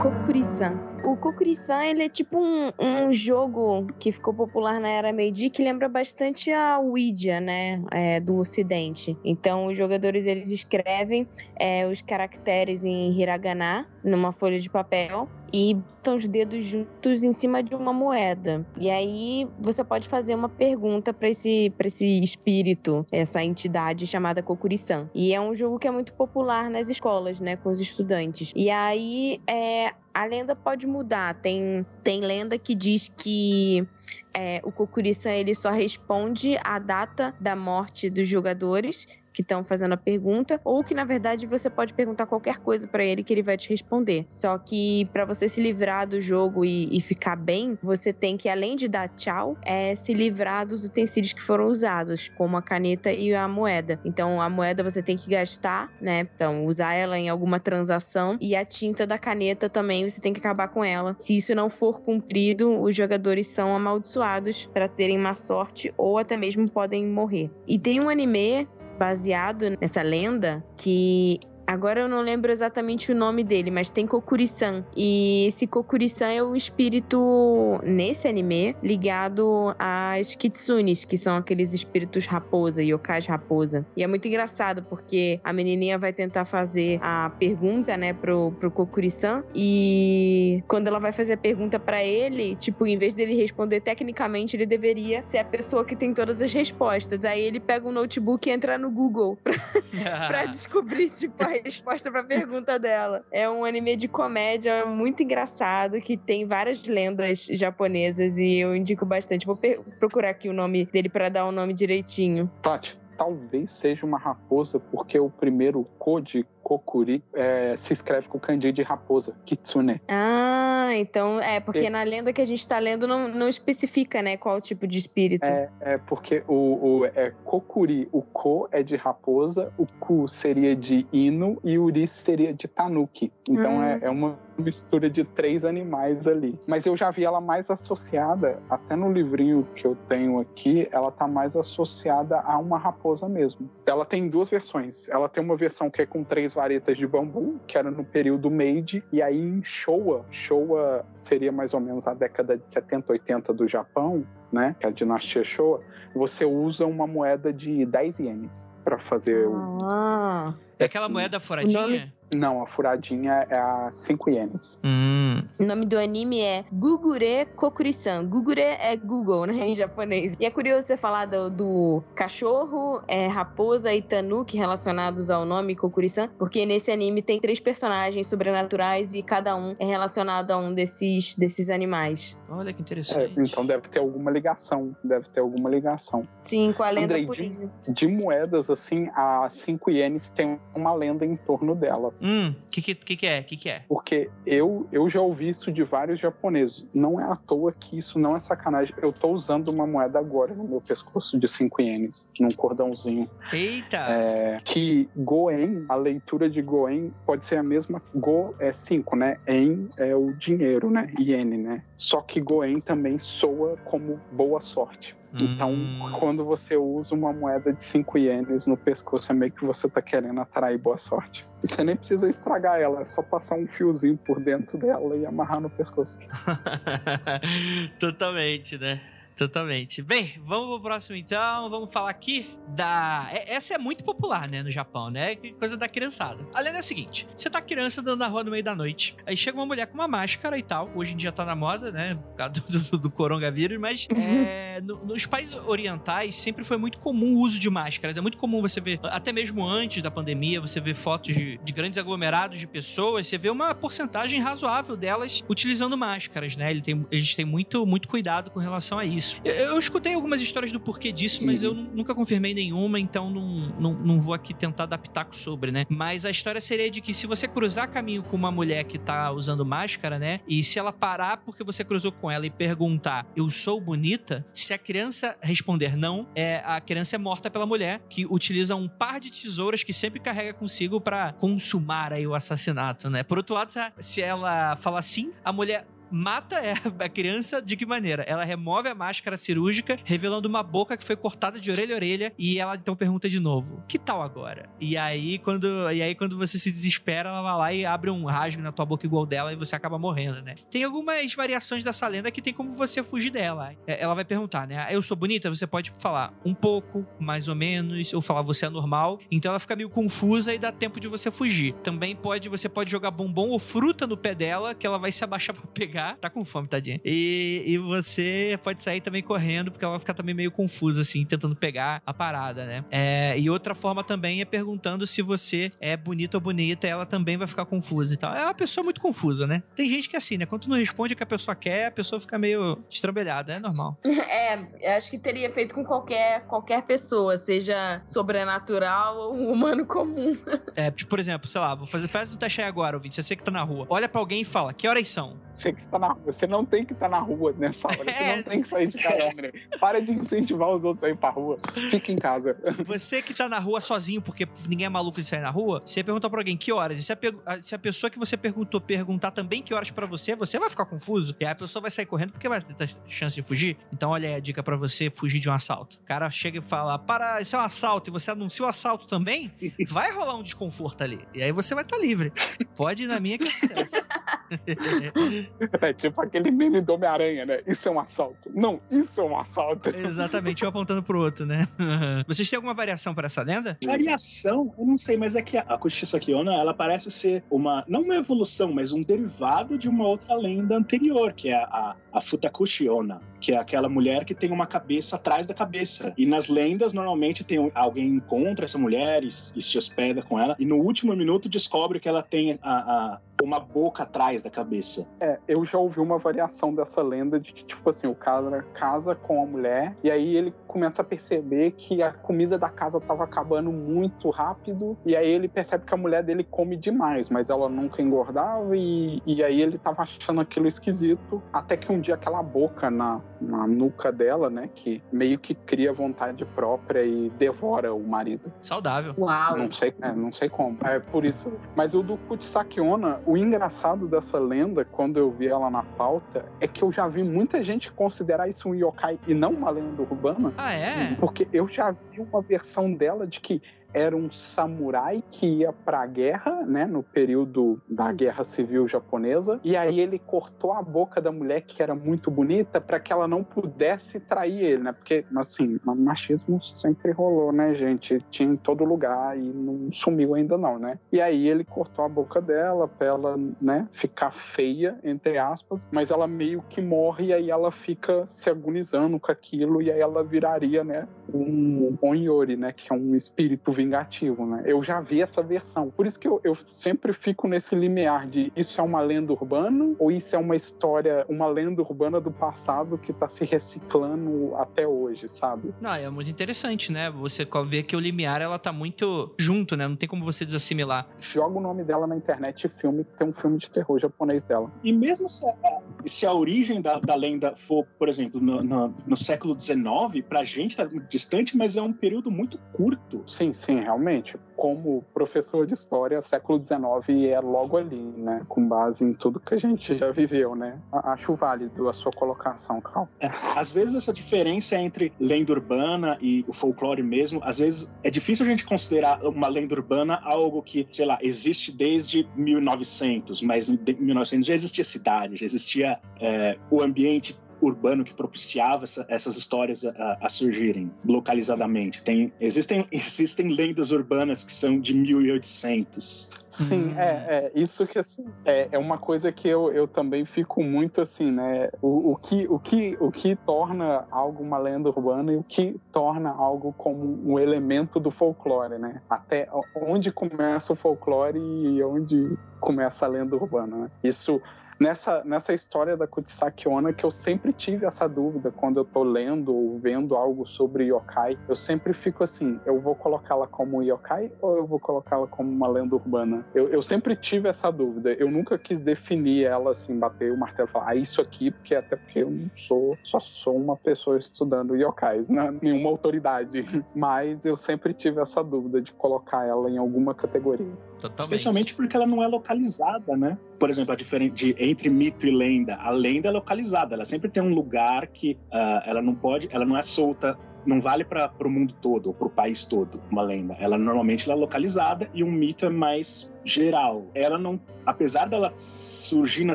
Kokuri-san. O Kokuri-san, ele é tipo um, um jogo que ficou popular na era Meiji, que lembra bastante a Ouija, né, é, do ocidente. Então, os jogadores, eles escrevem é, os caracteres em hiragana, numa folha de papel, e botam os dedos juntos em cima de uma moeda. E aí, você pode fazer uma pergunta para esse, esse espírito, essa entidade chamada Kokuri-san. E é um jogo que é muito popular nas escolas, né, com os estudantes. E aí, é, a lenda pode mudar. Tem, tem lenda que diz que é, o Kokuri-san ele só responde a data da morte dos jogadores que estão fazendo a pergunta, ou que na verdade você pode perguntar qualquer coisa para ele que ele vai te responder. Só que para você se livrar do jogo e, e, ficar bem, você tem que além de dar tchau, é se livrar dos utensílios que foram usados, como a caneta e a moeda. Então a moeda você tem que gastar, né? Então usar ela em alguma transação e a tinta da caneta também você tem que acabar com ela. Se isso não for cumprido, os jogadores são amaldiçoados para terem má sorte ou até mesmo podem morrer. E tem um anime baseado nessa lenda que Agora eu não lembro exatamente o nome dele, mas tem Kokuri-san. E esse Kokuri-san é o espírito, nesse anime, ligado às Kitsunes, que são aqueles espíritos raposa, yokais raposa. E é muito engraçado, porque a menininha vai tentar fazer a pergunta, né, pro, pro Kokuri-san. E quando ela vai fazer a pergunta para ele, tipo, em vez dele responder tecnicamente, ele deveria ser a pessoa que tem todas as respostas. Aí ele pega um notebook e entra no Google pra, pra descobrir, tipo, a resposta pra pergunta dela. É um anime de comédia muito engraçado que tem várias lendas japonesas e eu indico bastante. Vou procurar aqui o nome dele para dar o nome direitinho. Tati, talvez seja uma raposa porque o primeiro Code Kokuri é, se escreve com kanji de raposa, Kitsune. Ah, então é, porque na lenda que a gente tá lendo não, não especifica, né, qual tipo de espírito. É, é porque o, o é Kokuri, o Ko é de raposa, o Ku seria de Inu e o Uri seria de Tanuki. Então Hum. é, é uma mistura de três animais ali. Mas eu já vi ela mais associada, até no livrinho que eu tenho aqui, ela tá mais associada a uma raposa mesmo. Ela tem duas versões. Ela tem uma versão que é com três varetas de bambu, que era no período Meiji, e aí em Showa, Showa seria mais ou menos a década de 70, 80 do Japão, né, que é a dinastia Showa, você usa uma moeda de 10 ienes para fazer o Ah, É aquela Assim, moeda furadinha? Não, a furadinha é a 5 ienes. Hum. o nome do anime é Gugure Kokuri-san. Gugure é Google, né, em japonês. E é curioso você falar do, do cachorro, é, raposa e tanuki relacionados ao nome Kokuri-san, porque nesse anime tem três personagens sobrenaturais e cada um é relacionado a um desses, desses animais. Olha que É, interessante. então deve ter alguma ligação, deve ter alguma ligação. Sim, com a lenda Andrei, por de-. De moedas, assim, a 5 ienes tem uma lenda em torno dela. Hum, o que, que, que, é? que, que é? Porque eu, eu já ouvi isso de vários japoneses. Não é à toa que isso não é sacanagem. Eu tô usando uma moeda agora no meu pescoço de 5 ienes, num cordãozinho. Eita! É, que Goen, a leitura de Goen pode ser a mesma. Go é 5, né? En é o dinheiro, né? Iene, né? Só que Goen também soa como boa sorte. Então, Hum. quando você usa uma moeda de 5 ienes no pescoço, é meio que você tá querendo atrair boa sorte. E você nem precisa estragar ela, é só passar um fiozinho por dentro dela e amarrar no pescoço. Totalmente, né? Totalmente. Bem, vamos pro próximo então. Vamos falar aqui da. é- Essa é muito popular, né, no Japão, né? Coisa da criançada. A lenda é a seguinte: você tá criança andando na rua no meio da noite, aí chega uma mulher com uma máscara e tal. Hoje em dia tá na moda, né? Por causa do, do, do coronavírus, mas é, no- nos países orientais sempre foi muito comum o uso de máscaras. É muito comum você ver, até mesmo antes da pandemia, você vê fotos de, de grandes aglomerados de pessoas, você vê uma porcentagem razoável delas utilizando máscaras, né? Ele tem, eles têm muito, muito cuidado com relação a isso. Eu, eu escutei algumas histórias do porquê disso, mas eu nu- nunca confirmei nenhuma, então não, não, não vou aqui tentar dar pitaco sobre, né? Mas a história seria de que se você cruzar caminho com uma mulher que tá usando máscara, né? E se ela parar porque você cruzou com ela e perguntar, eu sou bonita? Se a criança responder não, é, a criança é morta pela mulher, que utiliza um par de tesouras que sempre carrega consigo pra consumar aí o assassinato, né? Por outro lado, se- se ela falar sim, a mulher mata é, a criança de que maneira? Ela remove a máscara cirúrgica, revelando uma boca que foi cortada de orelha a orelha, e ela então pergunta de novo: "Que tal agora?". E aí quando e aí quando você se desespera, ela vai lá e abre um rasgo na tua boca igual dela e você acaba morrendo, né? Tem algumas variações dessa lenda que tem como você fugir dela. É, Ela vai perguntar, né? "Eu sou bonita?". Você pode falar um pouco, mais ou menos, ou falar você é normal. Então ela fica meio confusa e dá tempo de você fugir. Também pode você pode jogar bombom ou fruta no pé dela, que ela vai se abaixar pra pegar. Tá com fome, tadinha. E, e você pode sair também correndo, porque ela vai ficar também meio confusa, assim, tentando pegar a parada, né? É, e outra forma também é perguntando se você é bonito ou bonita, ela também vai ficar confusa e tal. É uma pessoa muito confusa, né? Tem gente que é assim, né? Quando tu não responde o que a pessoa quer, a pessoa fica meio estrambelhada. É normal. É, eu acho que teria feito com qualquer, qualquer pessoa, seja sobrenatural ou um humano comum. É, tipo, por exemplo, sei lá, vou fazer, faz o teste aí agora, ouvinte. Você que tá na rua, olha pra alguém e fala, que horas são? Que tá na você não tem que estar na rua nessa hora, você É. não tem que sair de casa, André. Para de incentivar os outros a ir pra rua. Fica em casa. Você que tá na rua sozinho, porque ninguém é maluco de sair na rua, você pergunta pra alguém que horas, e se a, se a pessoa que você perguntou perguntar também que horas pra você, você vai ficar confuso. E aí a pessoa vai sair correndo porque vai ter chance de fugir. Então olha aí a dica pra você fugir de um assalto. O cara chega e fala, para, isso é um assalto, e você anuncia o assalto também, vai rolar um desconforto ali. E aí você vai estar livre. Pode ir na minha que é sucesso. É tipo aquele meme do Homem-Aranha, né? Isso é um assalto. Não, isso é um assalto. Exatamente, um apontando pro outro, né? Vocês têm alguma variação pra essa lenda? Variação, eu não sei, mas é que a Kushisa Kiona, ela parece ser uma, não uma evolução, mas um derivado de uma outra lenda anterior, que é a, a Futakushi Onna, que é aquela mulher que tem uma cabeça atrás da cabeça. E nas lendas, normalmente, tem alguém encontra essa mulher e, e se hospeda com ela, e no último minuto descobre que ela tem a, a- uma boca atrás da cabeça. É, eu já ouvi uma variação dessa lenda de que, tipo assim, o cara casa com a mulher e aí ele começa a perceber que a comida da casa tava acabando muito rápido e aí ele percebe que a mulher dele come demais, mas ela nunca engordava e, e aí ele tava achando aquilo esquisito, até que um dia aquela boca na, na nuca dela, né, que meio que cria vontade própria e devora o marido. Saudável. Uau. Não sei, é, não sei como. É por isso. Mas o do Kutsakiona, o engraçado dessa lenda, quando eu vi ela na pauta, é que eu já vi muita gente considerar isso um yokai e não uma lenda urbana. Ah, é? Porque eu já vi uma versão dela de que era um samurai que ia pra guerra, né, no período da guerra civil japonesa, e aí ele cortou a boca da mulher que era muito bonita para que ela não pudesse trair ele, né? Porque assim, machismo sempre rolou, né, gente? Tinha em todo lugar e não sumiu ainda não, né? E aí ele cortou a boca dela pra ela, né, ficar feia entre aspas, mas ela meio que morre e aí ela fica se agonizando com aquilo e aí ela viraria, né, um onyori, né, que é um espírito vingativo, né? Eu já vi essa versão. Por isso que eu, eu sempre fico nesse limiar de isso é uma lenda urbana ou isso é uma história, uma lenda urbana do passado que tá se reciclando até hoje, sabe? Não, é muito interessante, né? Você vê que o limiar ela tá muito junto, né? Não tem como você desassimilar. Joga o nome dela na internet e filme, tem um filme de terror japonês dela. E mesmo se a, se a origem da, da lenda for, por exemplo, no, no, no século XIX, pra gente tá muito distante, mas é um período muito curto. Sim, sim, realmente. Como professor de história, século XIX é logo ali, né? Com base em tudo que a gente já viveu, né? Acho válido a sua colocação, Carl. É, às vezes essa diferença entre lenda urbana e o folclore mesmo, às vezes é difícil a gente considerar uma lenda urbana algo que, sei lá, existe desde 1900, mas em 1900 já existia cidade, já existia é, o ambiente urbano que propiciava essa, essas histórias a, a, surgirem localizadamente. Tem, existem, existem lendas urbanas que são de 1800. Sim, hum. é, é, isso que assim, é, é uma coisa que eu, eu também fico muito assim, né? O, o, que, o, que, o que torna algo uma lenda urbana e o que torna algo como um elemento do folclore, né? Até onde começa o folclore e onde começa a lenda urbana, né? Isso nessa, nessa história da Kutisaki Onna que eu sempre tive essa dúvida quando eu tô lendo ou vendo algo sobre yokai. Eu sempre fico assim, eu vou colocá-la como yokai ou eu vou colocá-la como uma lenda urbana? Eu, eu sempre tive essa dúvida. Eu nunca quis definir ela assim, bater o martelo e falar, ah, isso aqui, porque até porque eu não sou, só sou uma pessoa estudando yokais, né? nenhuma autoridade. Mas eu sempre tive essa dúvida de colocar ela em alguma categoria. Totalmente. Especialmente porque ela não é localizada, né? Por exemplo, a diferença de, entre mito e lenda. A lenda é localizada, ela sempre tem um lugar que uh, ela não pode, ela não é solta não vale para o mundo todo ou para o país todo uma lenda. Ela normalmente ela é localizada e um mito é mais geral. Ela não, apesar dela surgir na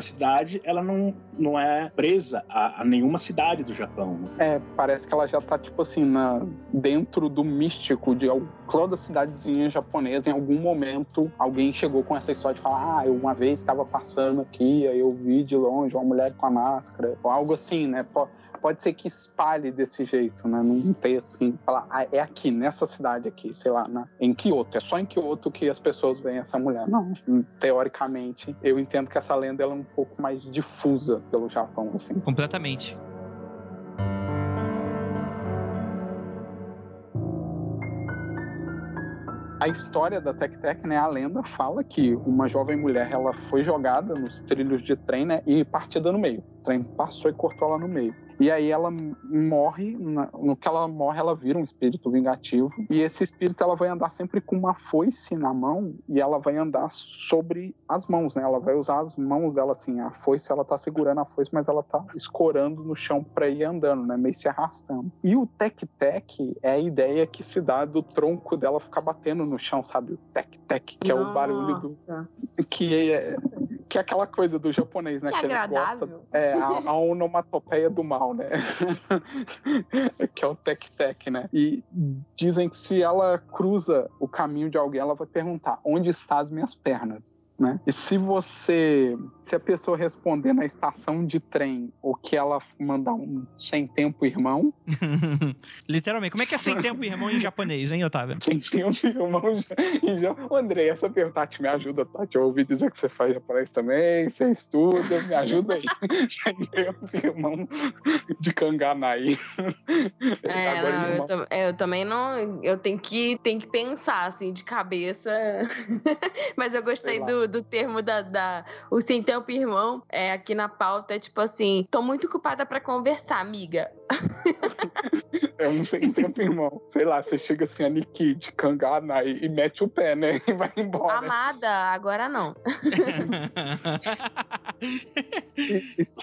cidade, ela não, não é presa a, a nenhuma cidade do Japão. É, parece que ela já tá tipo assim na dentro do místico de toda cidadezinha japonesa. Em algum momento alguém chegou com essa história de falar, ah, eu uma vez estava passando aqui, aí eu vi de longe uma mulher com a máscara, ou algo assim, né? Pode ser que espalhe desse jeito, né? Não tem assim, falar, ah, é aqui, nessa cidade aqui, sei lá, na, em Kyoto. É só em Kyoto que as pessoas veem essa mulher. Não, teoricamente, eu entendo que essa lenda ela é um pouco mais difusa pelo Japão, assim. Completamente. A história da Tec Tec, né, a lenda fala que uma jovem mulher, ela foi jogada nos trilhos de trem, né, e partida no meio. O trem passou e cortou ela no meio. E aí ela morre, no que ela morre, ela vira um espírito vingativo. E esse espírito ela vai andar sempre com uma foice na mão e ela vai andar sobre as mãos, né? Ela vai usar as mãos dela assim, a foice ela tá segurando a foice, mas ela tá escorando no chão para ir andando, né? Meio se arrastando. E o tec-tec é a ideia que se dá do tronco dela ficar batendo no chão, sabe? O tec-tec, que Nossa. é o barulho do que é, que é aquela coisa do japonês, né? Que, que agradável. Gosta, é, a, a onomatopeia do mal, né? que é o tec-tec, né? E dizem que se ela cruza o caminho de alguém, ela vai perguntar: onde estão as minhas pernas? Né? E se você, se a pessoa responder na estação de trem ou que ela mandar um sem tempo irmão, literalmente, como é que é sem tempo irmão em japonês, hein, Otávio? Sem tempo irmão em japonês. André, essa pergunta Tati, me ajuda, Tati. Eu ouvi dizer que você faz japonês também, você estuda, me ajuda aí. sem tempo irmão de Kanganai. É, Agora, não, eu, tam, eu, também não, eu tenho que, tenho que pensar assim de cabeça. Mas eu gostei do do termo da, da o sem tempo irmão é, aqui na pauta é tipo assim: tô muito ocupada para conversar, amiga. É um sem tempo irmão. Sei lá, você chega assim, a Nikki Kangana e, e mete o pé, né? E vai embora. Amada, agora não.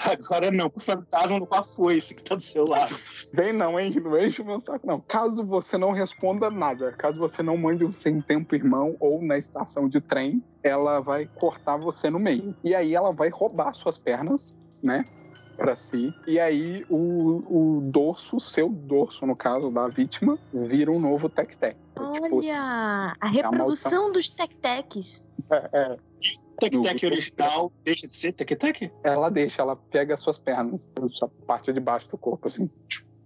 agora não, pro fantasma a foice que tá do seu lado. Vem não, hein? Não enche o meu saco, não. Caso você não responda nada, caso você não mande um sem tempo irmão ou na estação de trem, ela vai cortar você no meio. E aí ela vai roubar suas pernas, né? para si. E aí o, o dorso, seu dorso, no caso da vítima, vira um novo tec-tec. Olha, tipo, assim, a reprodução a dos tec-tecs. É, é. Tec-tec original deixa de ser tec-tec? Ela deixa, ela pega as suas pernas, a parte de baixo do corpo, assim,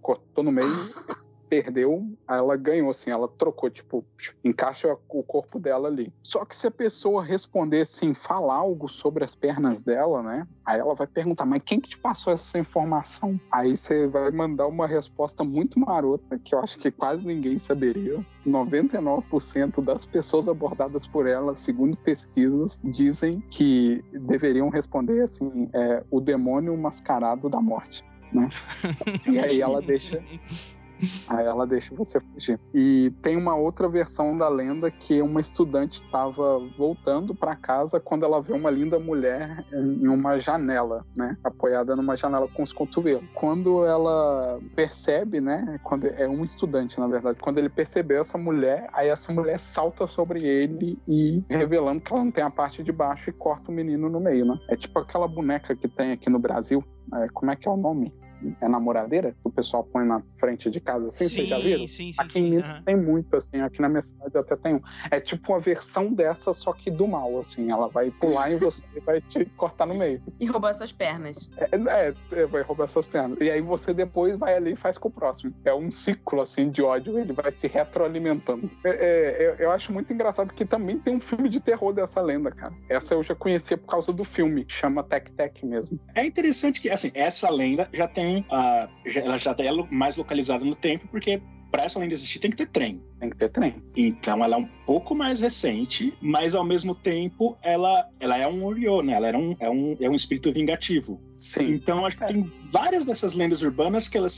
cortou no meio perdeu, ela ganhou, assim, ela trocou, tipo, encaixa o corpo dela ali. Só que se a pessoa responder assim, falar algo sobre as pernas dela, né? Aí ela vai perguntar, mas quem que te passou essa informação? Aí você vai mandar uma resposta muito marota, que eu acho que quase ninguém saberia. 99% das pessoas abordadas por ela, segundo pesquisas, dizem que deveriam responder assim: é, o demônio mascarado da morte. Né? e aí ela deixa Aí ela deixa você fugir. E tem uma outra versão da lenda que uma estudante estava voltando para casa quando ela vê uma linda mulher em uma janela, né? Apoiada numa janela com os cotovelos. Quando ela percebe, né? Quando é um estudante, na verdade, quando ele percebeu essa mulher, aí essa mulher salta sobre ele e revelando que ela não tem a parte de baixo e corta o menino no meio, né? É tipo aquela boneca que tem aqui no Brasil. É, como é que é o nome? É namoradeira, que o pessoal põe na frente de casa assim, sim, vocês já viram? Sim, sim, aqui sim, em Minas uhum. tem muito, assim, aqui na minha cidade até tem um. É tipo uma versão dessa, só que do mal, assim, ela vai pular em você e vai te cortar no meio. E roubar suas pernas. É, é, é, vai roubar suas pernas. E aí você depois vai ali e faz com o próximo. É um ciclo, assim, de ódio, ele vai se retroalimentando. É, é, eu, eu acho muito engraçado que também tem um filme de terror dessa lenda, cara. Essa eu já conhecia por causa do filme, que chama Tec Tec mesmo. É interessante que, assim, essa lenda já tem. Ela já é mais localizada no tempo, porque para essa lenda existir tem que ter trem. Tem que ter trem. Então ela é um pouco mais recente, mas ao mesmo tempo ela, ela é um Oriô, né? Ela era um, é, um, é um espírito vingativo. Sim. Então acho que tem várias dessas lendas urbanas que elas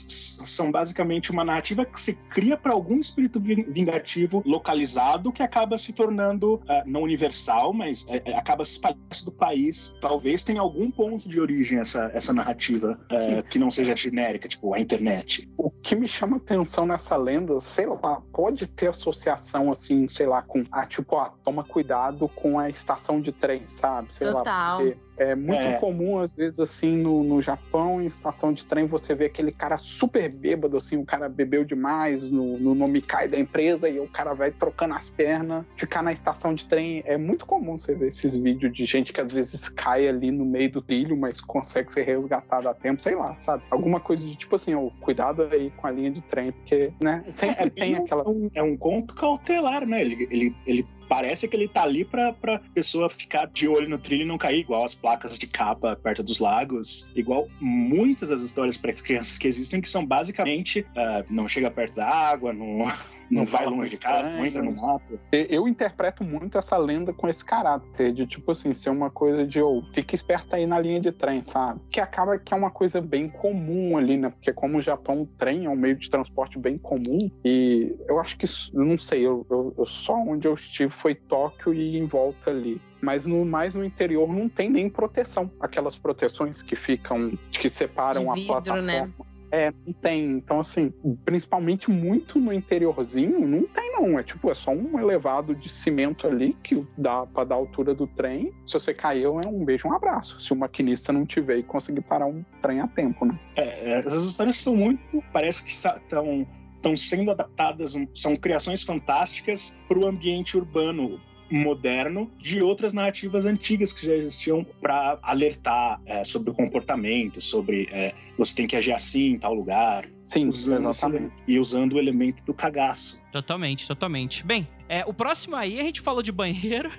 são basicamente uma narrativa que se cria para algum espírito ving- vingativo localizado que acaba se tornando ah, não universal, mas é, é, acaba se espalhando do país. Talvez tenha algum ponto de origem essa, essa narrativa eh, que não seja genérica, tipo a internet. O que me chama atenção nessa lenda, sei lá, pode ter associação, assim, sei lá, com, ah, tipo, ah, toma cuidado com a estação de trem, sabe? Sei lá, Total. porque é muito É. comum, às vezes, assim, no, no Japão, em estação de trem, você vê aquele cara super bêbado, assim, o cara bebeu demais no, no Nomikai da empresa e o cara vai trocando as pernas, ficar na estação de trem. É muito comum você ver esses vídeos de gente que às vezes cai ali no meio do trilho, mas consegue ser resgatado a tempo, sei lá, sabe? Alguma coisa de tipo assim, ó, cuidado aí com a linha de trem, porque, né, sempre É, tem bem aquela. é um conto cautelar, né? Ele, ele, ele parece que ele tá ali pra, pra pessoa ficar de olho no trilho e não cair, igual as placas de capa perto dos lagos, igual muitas das histórias para crianças que existem, que são basicamente ah, não chega perto da água, não, não, Não vai longe de casa, não entra no mato. Eu interpreto muito essa lenda com esse caráter de, tipo assim, ser uma coisa de, ô, fica esperto aí na linha de trem, sabe? Que acaba que é uma coisa bem comum ali, né? Porque como o Japão, o trem é um meio de transporte bem comum e eu acho que, não sei, eu, eu- eu- só onde eu estive foi Tóquio e em volta ali. Mas no mais no interior não tem nem proteção. Aquelas proteções que ficam, que separam De a vidro, plataforma. né? É, não tem. Então, assim, principalmente muito no interiorzinho, não tem não. É tipo, é só um elevado de cimento ali que dá pra dar a altura do trem. Se você caiu, é um beijo, um abraço. Se o maquinista não tiver e conseguir parar um trem a tempo, né? É, essas histórias são muito. Parece que estão estão sendo adaptadas, são criações fantásticas para o ambiente urbano moderno de outras narrativas antigas que já existiam para alertar é, sobre o comportamento, sobre é, você tem que agir assim em tal lugar, Sim, usando exatamente. e usando o elemento do cagaço. Totalmente, totalmente. Bem, é, o próximo aí a gente falou de banheiro.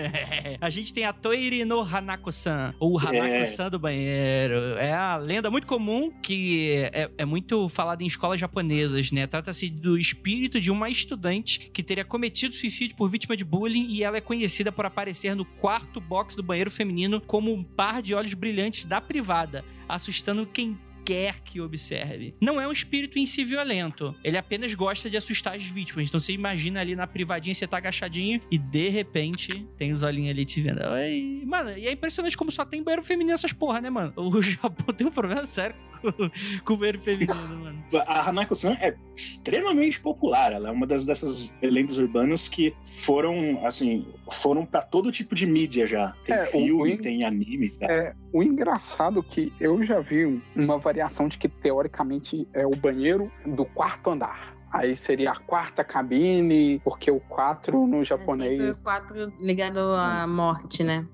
a gente tem a Toire no Hanako-san, ou Hanako-san do banheiro. É a lenda muito comum que é, é muito falada em escolas japonesas, né? Trata-se do espírito de uma estudante que teria cometido suicídio por vítima de bullying e ela é conhecida por aparecer no quarto box do banheiro feminino como um par de olhos brilhantes da privada, assustando quem quer que observe. Não é um espírito em si violento. Ele apenas gosta de assustar as vítimas. Então você imagina ali na privadinha, você tá agachadinho e de repente tem os olhinhos ali te vendo. Mano, e é impressionante como só tem banheiro feminino essas porra, né, mano? O Japão tem um problema sério com, com o banheiro feminino, mano. A Hanako-san é extremamente popular. Ela é uma das dessas lendas urbanas que foram, assim, foram para todo tipo de mídia já. Tem É, filme, o- tem anime. tá? É, o engraçado que eu já vi um- uma variação de que teoricamente é o banheiro do quarto andar. Aí seria a quarta cabine, porque o 4 no É japonês. sempre o quatro ligado à morte, né?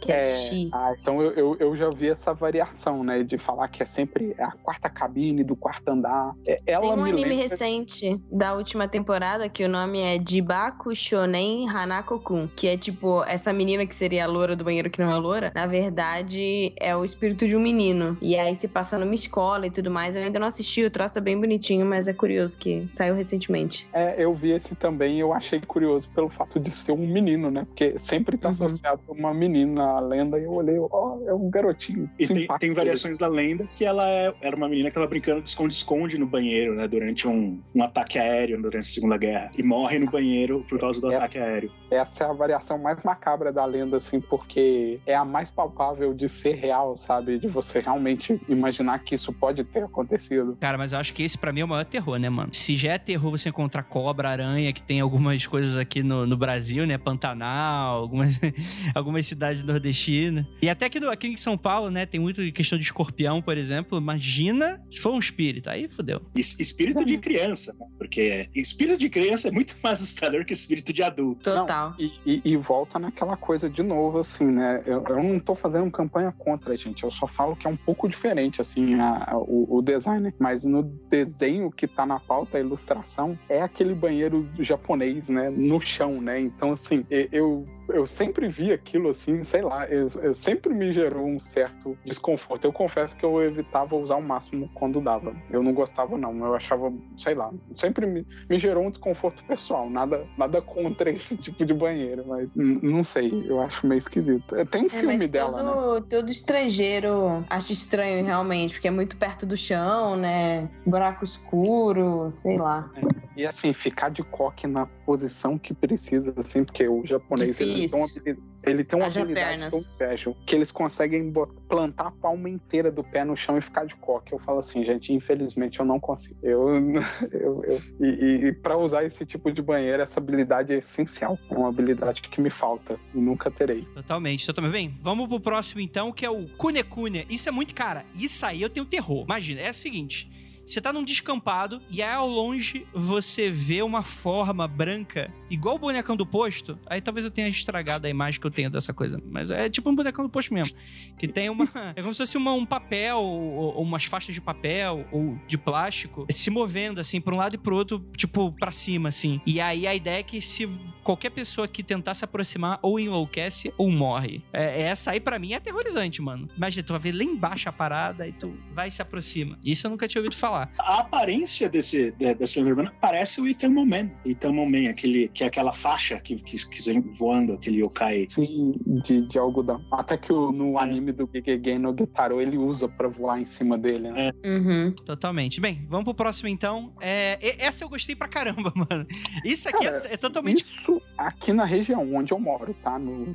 Que é, Shi. Ah, então eu, eu, eu já vi essa variação, né? De falar que é sempre a quarta cabine do quarto andar. É, ela Tem um me anime lembra... recente da última temporada que o nome é Jibaku Shonen Hanako-kun, que é tipo essa menina que seria a loura do banheiro que não é loura, na verdade é o espírito de um menino. E aí se passa numa escola e tudo mais. Eu ainda não assisti, o troço é bem bonitinho, mas é curioso que saiu recentemente. É, eu vi esse também e eu achei curioso pelo fato de ser um menino, né? Porque sempre tá Uhum. associado a uma menina a lenda e eu olhei, ó, é um garotinho. E tem, tem variações da lenda que ela é- era uma menina que tava brincando de esconde-esconde no banheiro, né? Durante um, um ataque aéreo durante a Segunda Guerra. E morre no banheiro por causa do É. ataque aéreo. Essa é a variação mais macabra da lenda, assim, porque é a mais palpável de ser real, sabe? De você realmente imaginar que isso pode ter acontecido. Cara, mas eu acho que esse pra mim é o maior terror, né, mano? Se já é terror você encontrar cobra, aranha, que tem algumas coisas aqui no, no Brasil, né? Pantanal, algumas, algumas cidades nordestinas. E até aqui, no, aqui em São Paulo, né? Tem muito questão de escorpião, por exemplo. Imagina se for um espírito. Aí fodeu. Es- Espírito de criança, né? Porque espírito de criança é muito mais assustador que espírito de adulto. Total. E, e- e volta naquela coisa de novo, assim, né? Eu, eu não tô fazendo campanha contra, gente. Eu só falo que é um pouco diferente, assim, a- a- o, o design. Mas no desenho que tá na pauta, a ilustração, é aquele banheiro japonês, né? No chão, né? Então, assim, e- eu, eu sempre vi aquilo, assim, sei lá, eu, eu sempre me gerou um certo desconforto. Eu confesso que eu evitava usar o máximo quando dava. Eu não gostava, não. Eu achava, sei lá, sempre me, me gerou um desconforto pessoal. Nada, nada contra esse tipo de banheiro, mas não sei, eu acho meio esquisito. É, Tem um É, filme dela, né? todo, estrangeiro acha estranho realmente, porque é muito perto do chão, né? Buraco escuro, sei lá. E assim, ficar de coque na posição que precisa, assim, porque o japonês ele tem uma ele tem uma Haja habilidade pernas. tão special que eles conseguem plantar a palma inteira do pé no chão e ficar de coque. Eu falo assim, gente, infelizmente eu não consigo. Eu, eu, eu- e, e, e para usar esse tipo de banheiro, essa habilidade é essencial. É uma habilidade que me falta e nunca terei. Totalmente, totalmente. Bem, vamos pro próximo então, que é o Kune Kune. Isso é muito, cara, isso aí eu tenho terror. Imagina, é o seguinte. Você tá num descampado e aí ao longe você vê uma forma branca, igual o bonecão do posto. Aí talvez eu tenha estragado a imagem que eu tenho dessa coisa. Mas é tipo um bonecão do posto mesmo. Que tem uma. É como se fosse uma- um papel, ou, ou umas faixas de papel, ou de plástico, se movendo assim, pra um lado e pro outro, tipo, pra cima, assim. E aí a ideia é que se qualquer pessoa que tentar se aproximar, ou enlouquece ou morre. É, essa aí pra mim é aterrorizante, mano. Imagina, tu vai ver lá embaixo a parada e tu vai e se aproxima. Isso eu nunca tinha ouvido falar. A aparência desse, de- dessa lenda urbana parece o Eternal Man. O Eternal Man, aquele, que é aquela faixa que, que, que vem voando, aquele yokai. Sim, de, de algodão. Até que o- no anime do Gigegen no Gitaro ele usa pra voar em cima dele, né? Uhum. Totalmente. Bem, vamos pro próximo então. É, essa eu gostei pra caramba, mano. Isso aqui é, Cara, é totalmente. Isso aqui na região onde eu moro, tá? No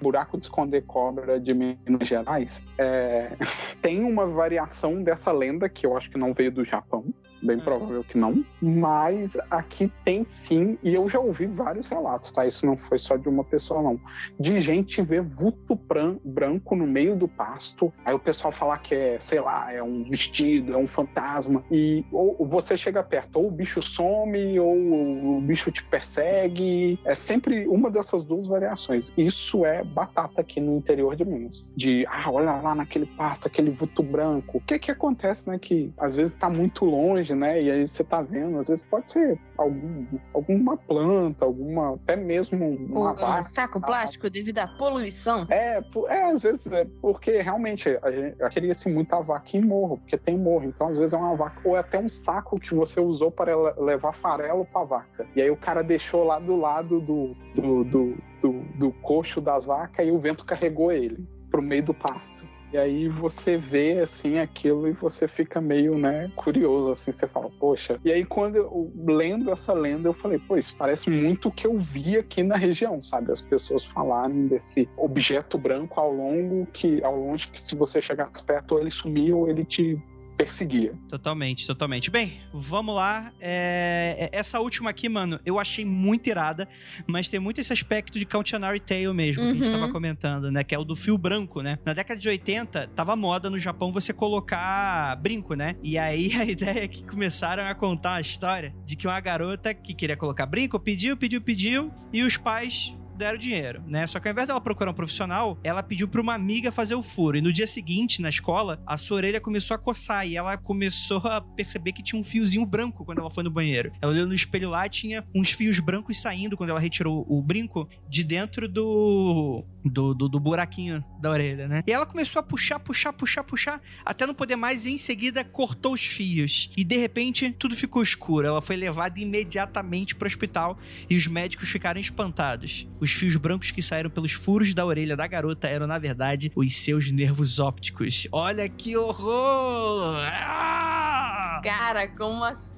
buraco de esconder cobra de Minas Gerais, é, tem uma variação dessa lenda que eu acho que não veio do Japão, bem provável que não, mas aqui tem sim, e eu já ouvi vários relatos, tá? Isso não foi só de uma pessoa, não. De gente ver vulto bran- branco no meio do pasto, aí o pessoal falar que é, sei lá, é um vestido, é um fantasma, e ou você chega perto, ou o bicho some, ou o bicho te persegue, é sempre uma dessas duas variações. Isso é batata aqui no interior de Minas. De, ah, olha lá naquele pasto, aquele vulto branco. O que que acontece, né? Que às vezes tá muito longe, né? E aí você tá vendo, às vezes pode ser algum, alguma planta, alguma, até mesmo uma O vaca. saco plástico devido à poluição. É, é, às vezes é porque realmente a gente queria-se muita vaca em morro, porque tem morro, então às vezes é uma vaca, ou é até um saco que você usou para le- levar farelo pra vaca. E aí o cara deixou lá do lado do, do, do, do, do coxo das vacas e o vento carregou ele pro meio do pasto. E aí você vê assim aquilo e você fica meio, né, curioso assim, você fala, poxa. E aí quando eu lendo essa lenda, eu falei, pô, isso parece muito o que eu vi aqui na região, sabe? As pessoas falarem desse objeto branco ao longo que ao longe que se você chegasse perto ele sumia ou ele te perseguia. Totalmente, totalmente. Bem, vamos lá. É, é- Essa última aqui, mano, eu achei muito irada, mas tem muito esse aspecto de Cautionary Tale mesmo, que a gente Uhum. tava comentando, né? Que é o do fio branco, né? Na década de 80, tava moda no Japão você colocar brinco, né? E aí a ideia é que começaram a contar a história de que uma garota que queria colocar brinco pediu, pediu, pediu, e os pais deram dinheiro, né? Só que ao invés dela procurar um profissional, ela pediu pra uma amiga fazer o furo. E no dia seguinte, na escola, a sua orelha começou a coçar e ela começou a perceber que tinha um fiozinho branco quando ela foi no banheiro. Ela olhou no espelho lá e tinha uns fios brancos saindo quando ela retirou o brinco de dentro do, do, do, do buraquinho da orelha, né? E ela começou a puxar, puxar, puxar, puxar, até não poder mais e em seguida cortou os fios. E de repente, tudo ficou escuro. Ela foi levada imediatamente pro hospital e os médicos ficaram espantados. Os fios brancos que saíram pelos furos da orelha da garota eram, na verdade, os seus nervos ópticos. Olha que horror! Ah! Cara, como assim?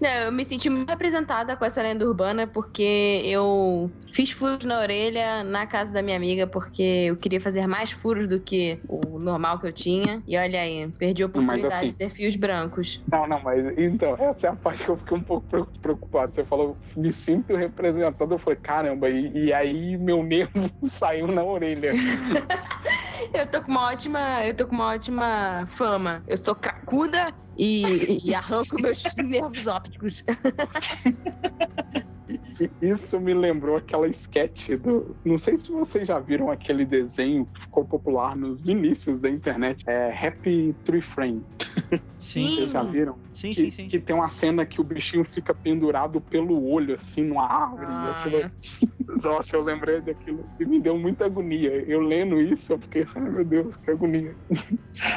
Não, eu me senti muito representada com essa lenda urbana porque eu fiz furos na orelha na casa da minha amiga porque eu queria fazer mais furos do que o normal que eu tinha. E olha aí, perdi a oportunidade assim- de ter fios brancos. Não, não, mas então, essa é a parte que eu fiquei um pouco pre- preocupado. Você falou, me sinto representado. Eu falei, caramba, e, e aí meu nervo saiu na orelha. Eu tô com uma ótima, eu tô com uma ótima fama. Eu sou cracuda e, e arranco meus nervos ópticos. Isso me lembrou aquela sketch do. Não sei se vocês já viram aquele desenho que ficou popular nos inícios da internet. É Happy Tree Frame. Sim, Vocês já viram? sim, Que, sim, sim. que tem uma cena que o bichinho fica pendurado pelo olho, assim, numa árvore. Ah, aquilo- Nossa, eu lembrei daquilo e me deu muita agonia. Eu lendo isso, eu fiquei assim, ai meu Deus, que agonia.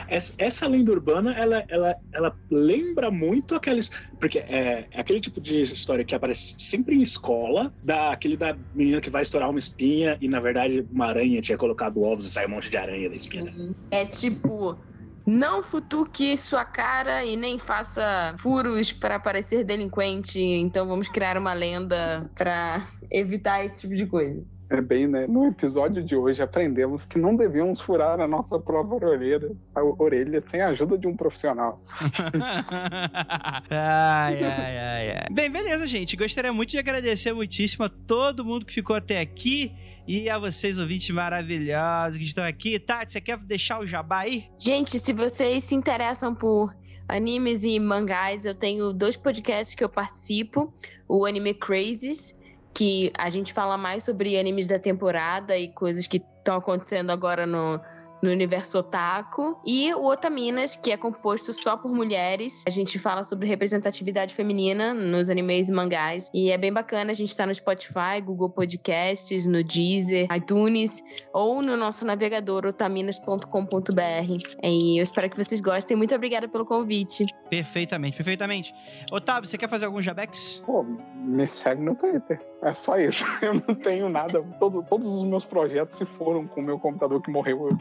Essa, essa lenda urbana, ela, ela, ela lembra muito aqueles. Porque é, é aquele tipo de história que aparece sempre em escola, da, aquele da menina que vai estourar uma espinha e, na verdade, uma aranha tinha colocado ovos e sai um monte de aranha da espinha. né? É tipo, não futuque sua cara e nem faça furos para parecer delinquente. Então vamos criar uma lenda para evitar esse tipo de coisa. É bem, né? No episódio de hoje aprendemos que não devemos furar a nossa própria orelha, a orelha sem a ajuda de um profissional. ai, ai, ai, ai. Bem, beleza, gente. Gostaria muito de agradecer muitíssimo a todo mundo que ficou até aqui e a vocês, ouvintes maravilhosos que estão aqui. Tati, você quer deixar o jabá aí? Gente, se vocês se interessam por animes e mangás, eu tenho dois podcasts que eu participo. O Anime Crazes, que a gente fala mais sobre animes da temporada e coisas que estão acontecendo agora no, no universo otaku. E o Otaminas, que é composto só por mulheres. A gente fala sobre representatividade feminina nos animes e mangás. E é bem bacana, a gente tá no Spotify, Google Podcasts, no Deezer, iTunes ou no nosso navegador otaminas.com.br. E eu espero que vocês gostem. Muito obrigada pelo convite. Perfeitamente, perfeitamente. Otávio, você quer fazer algum jabex? Pô, me segue no Twitter. É só isso. Eu não tenho nada. Todo- todos os meus projetos se foram com o meu computador que morreu. Eu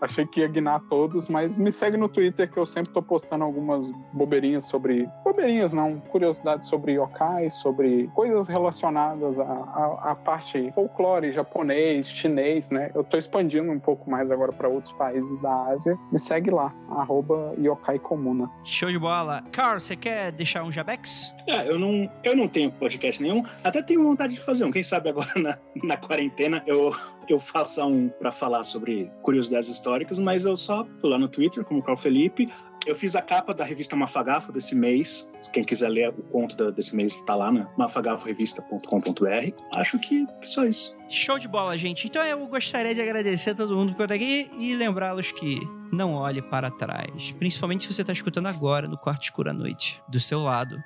achei que ia guinar todos, mas me segue no Twitter que eu sempre tô postando algumas bobeirinhas sobre. Bobeirinhas não, curiosidades sobre yokai, sobre coisas relacionadas à, à, à parte folclore japonês, chinês, né? Eu tô expandindo um pouco mais agora para outros países da Ásia. Me segue lá, arroba yokai comuna. Show de bola. Carl, você quer deixar um jabex? É, eu não, eu não tenho podcast nenhum, até tenho vontade de fazer um. Quem sabe agora na, na quarentena eu, eu faça um para falar sobre curiosidades históricas, mas eu só tô lá no Twitter, como o Carl Felipe. Eu fiz a capa da revista Mafagafo desse mês. Quem quiser ler o conto desse mês tá lá na mafagaforevista.com.br. Acho que só isso. Show de bola, gente. Então eu gostaria de agradecer a todo mundo ficou até aqui e lembrá-los que não olhe para trás. Principalmente se você está escutando agora no quarto escuro à noite. Do seu lado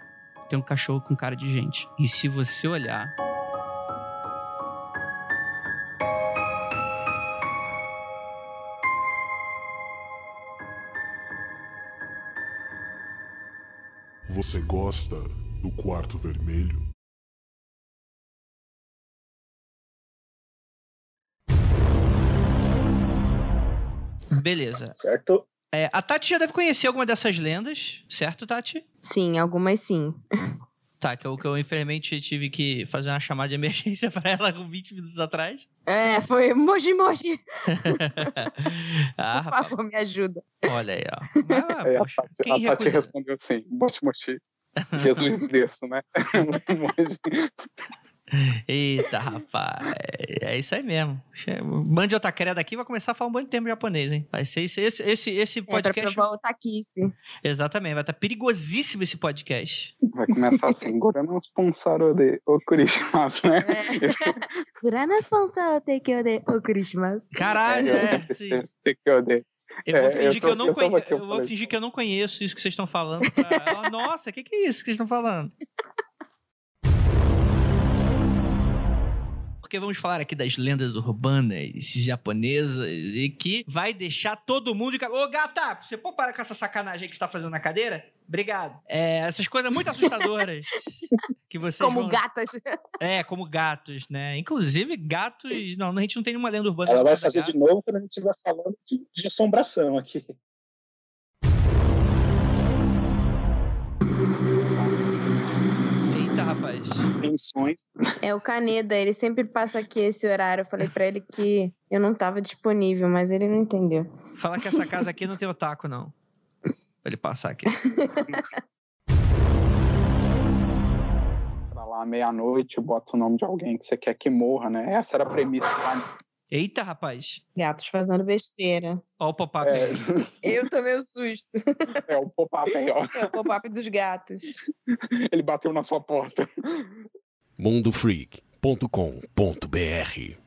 tem um cachorro com cara de gente. E se você olhar. Você gosta do quarto vermelho? Beleza. Certo? É, a Tati já deve conhecer alguma dessas lendas, certo, Tati? Sim, algumas sim. Tá, que eu, que eu infelizmente tive que fazer uma chamada de emergência pra ela com 20 minutos atrás. É, foi moji moji. ah, Por favor, me ajuda. olha aí, ó. Mas, Aí a poxa, Tati, quem a Tati recusa? respondeu assim: Mochi Mochi. Jesus desse, né? Eita, rapaz. É isso aí mesmo. Mande outra creda aqui vai começar a falar um bom termo japonês, hein? Vai ser esse, esse, esse, esse podcast. É pra provar o. Exatamente, vai estar perigosíssimo esse podcast. Vai começar assim, Gurana sponsor de Okurishimasu, né? É. Gurana sponsor tekyo de Okurishimasu. Caralho, eu é. sempre sim. esqueço Tekyo de. Eu vou É, fingir eu tô- eu vou fingir que eu não conheço isso que vocês estão falando. Pra... Nossa, o que, que é isso que vocês estão falando? Porque vamos falar aqui das lendas urbanas japonesas e que vai deixar todo mundo de. Ô, gata, você pode parar com essa sacanagem que você tá fazendo na cadeira? Obrigado. É, essas coisas muito assustadoras que vocês Como vão... gatas. É, como gatos, né? Inclusive, gatos... Não, a gente não tem nenhuma lenda urbana. Ela vai fazer de novo quando a gente estiver falando de, de assombração aqui. Rapaz. Menções. É o Caneda, ele sempre passa aqui esse horário. Eu falei pra ele que eu não tava disponível, mas ele não entendeu. Fala que essa casa aqui não tem otaku, não. Pra ele passar aqui. Pra lá, meia-noite, bota o nome de alguém que você quer que morra, né? Essa era a premissa lá. Eita, rapaz. Gatos fazendo besteira. Ó o pop-up É, aí. Eu tomei o susto. é o pop-up aí, ó. É o pop-up dos gatos. Ele bateu na sua porta. mundofreak.com.br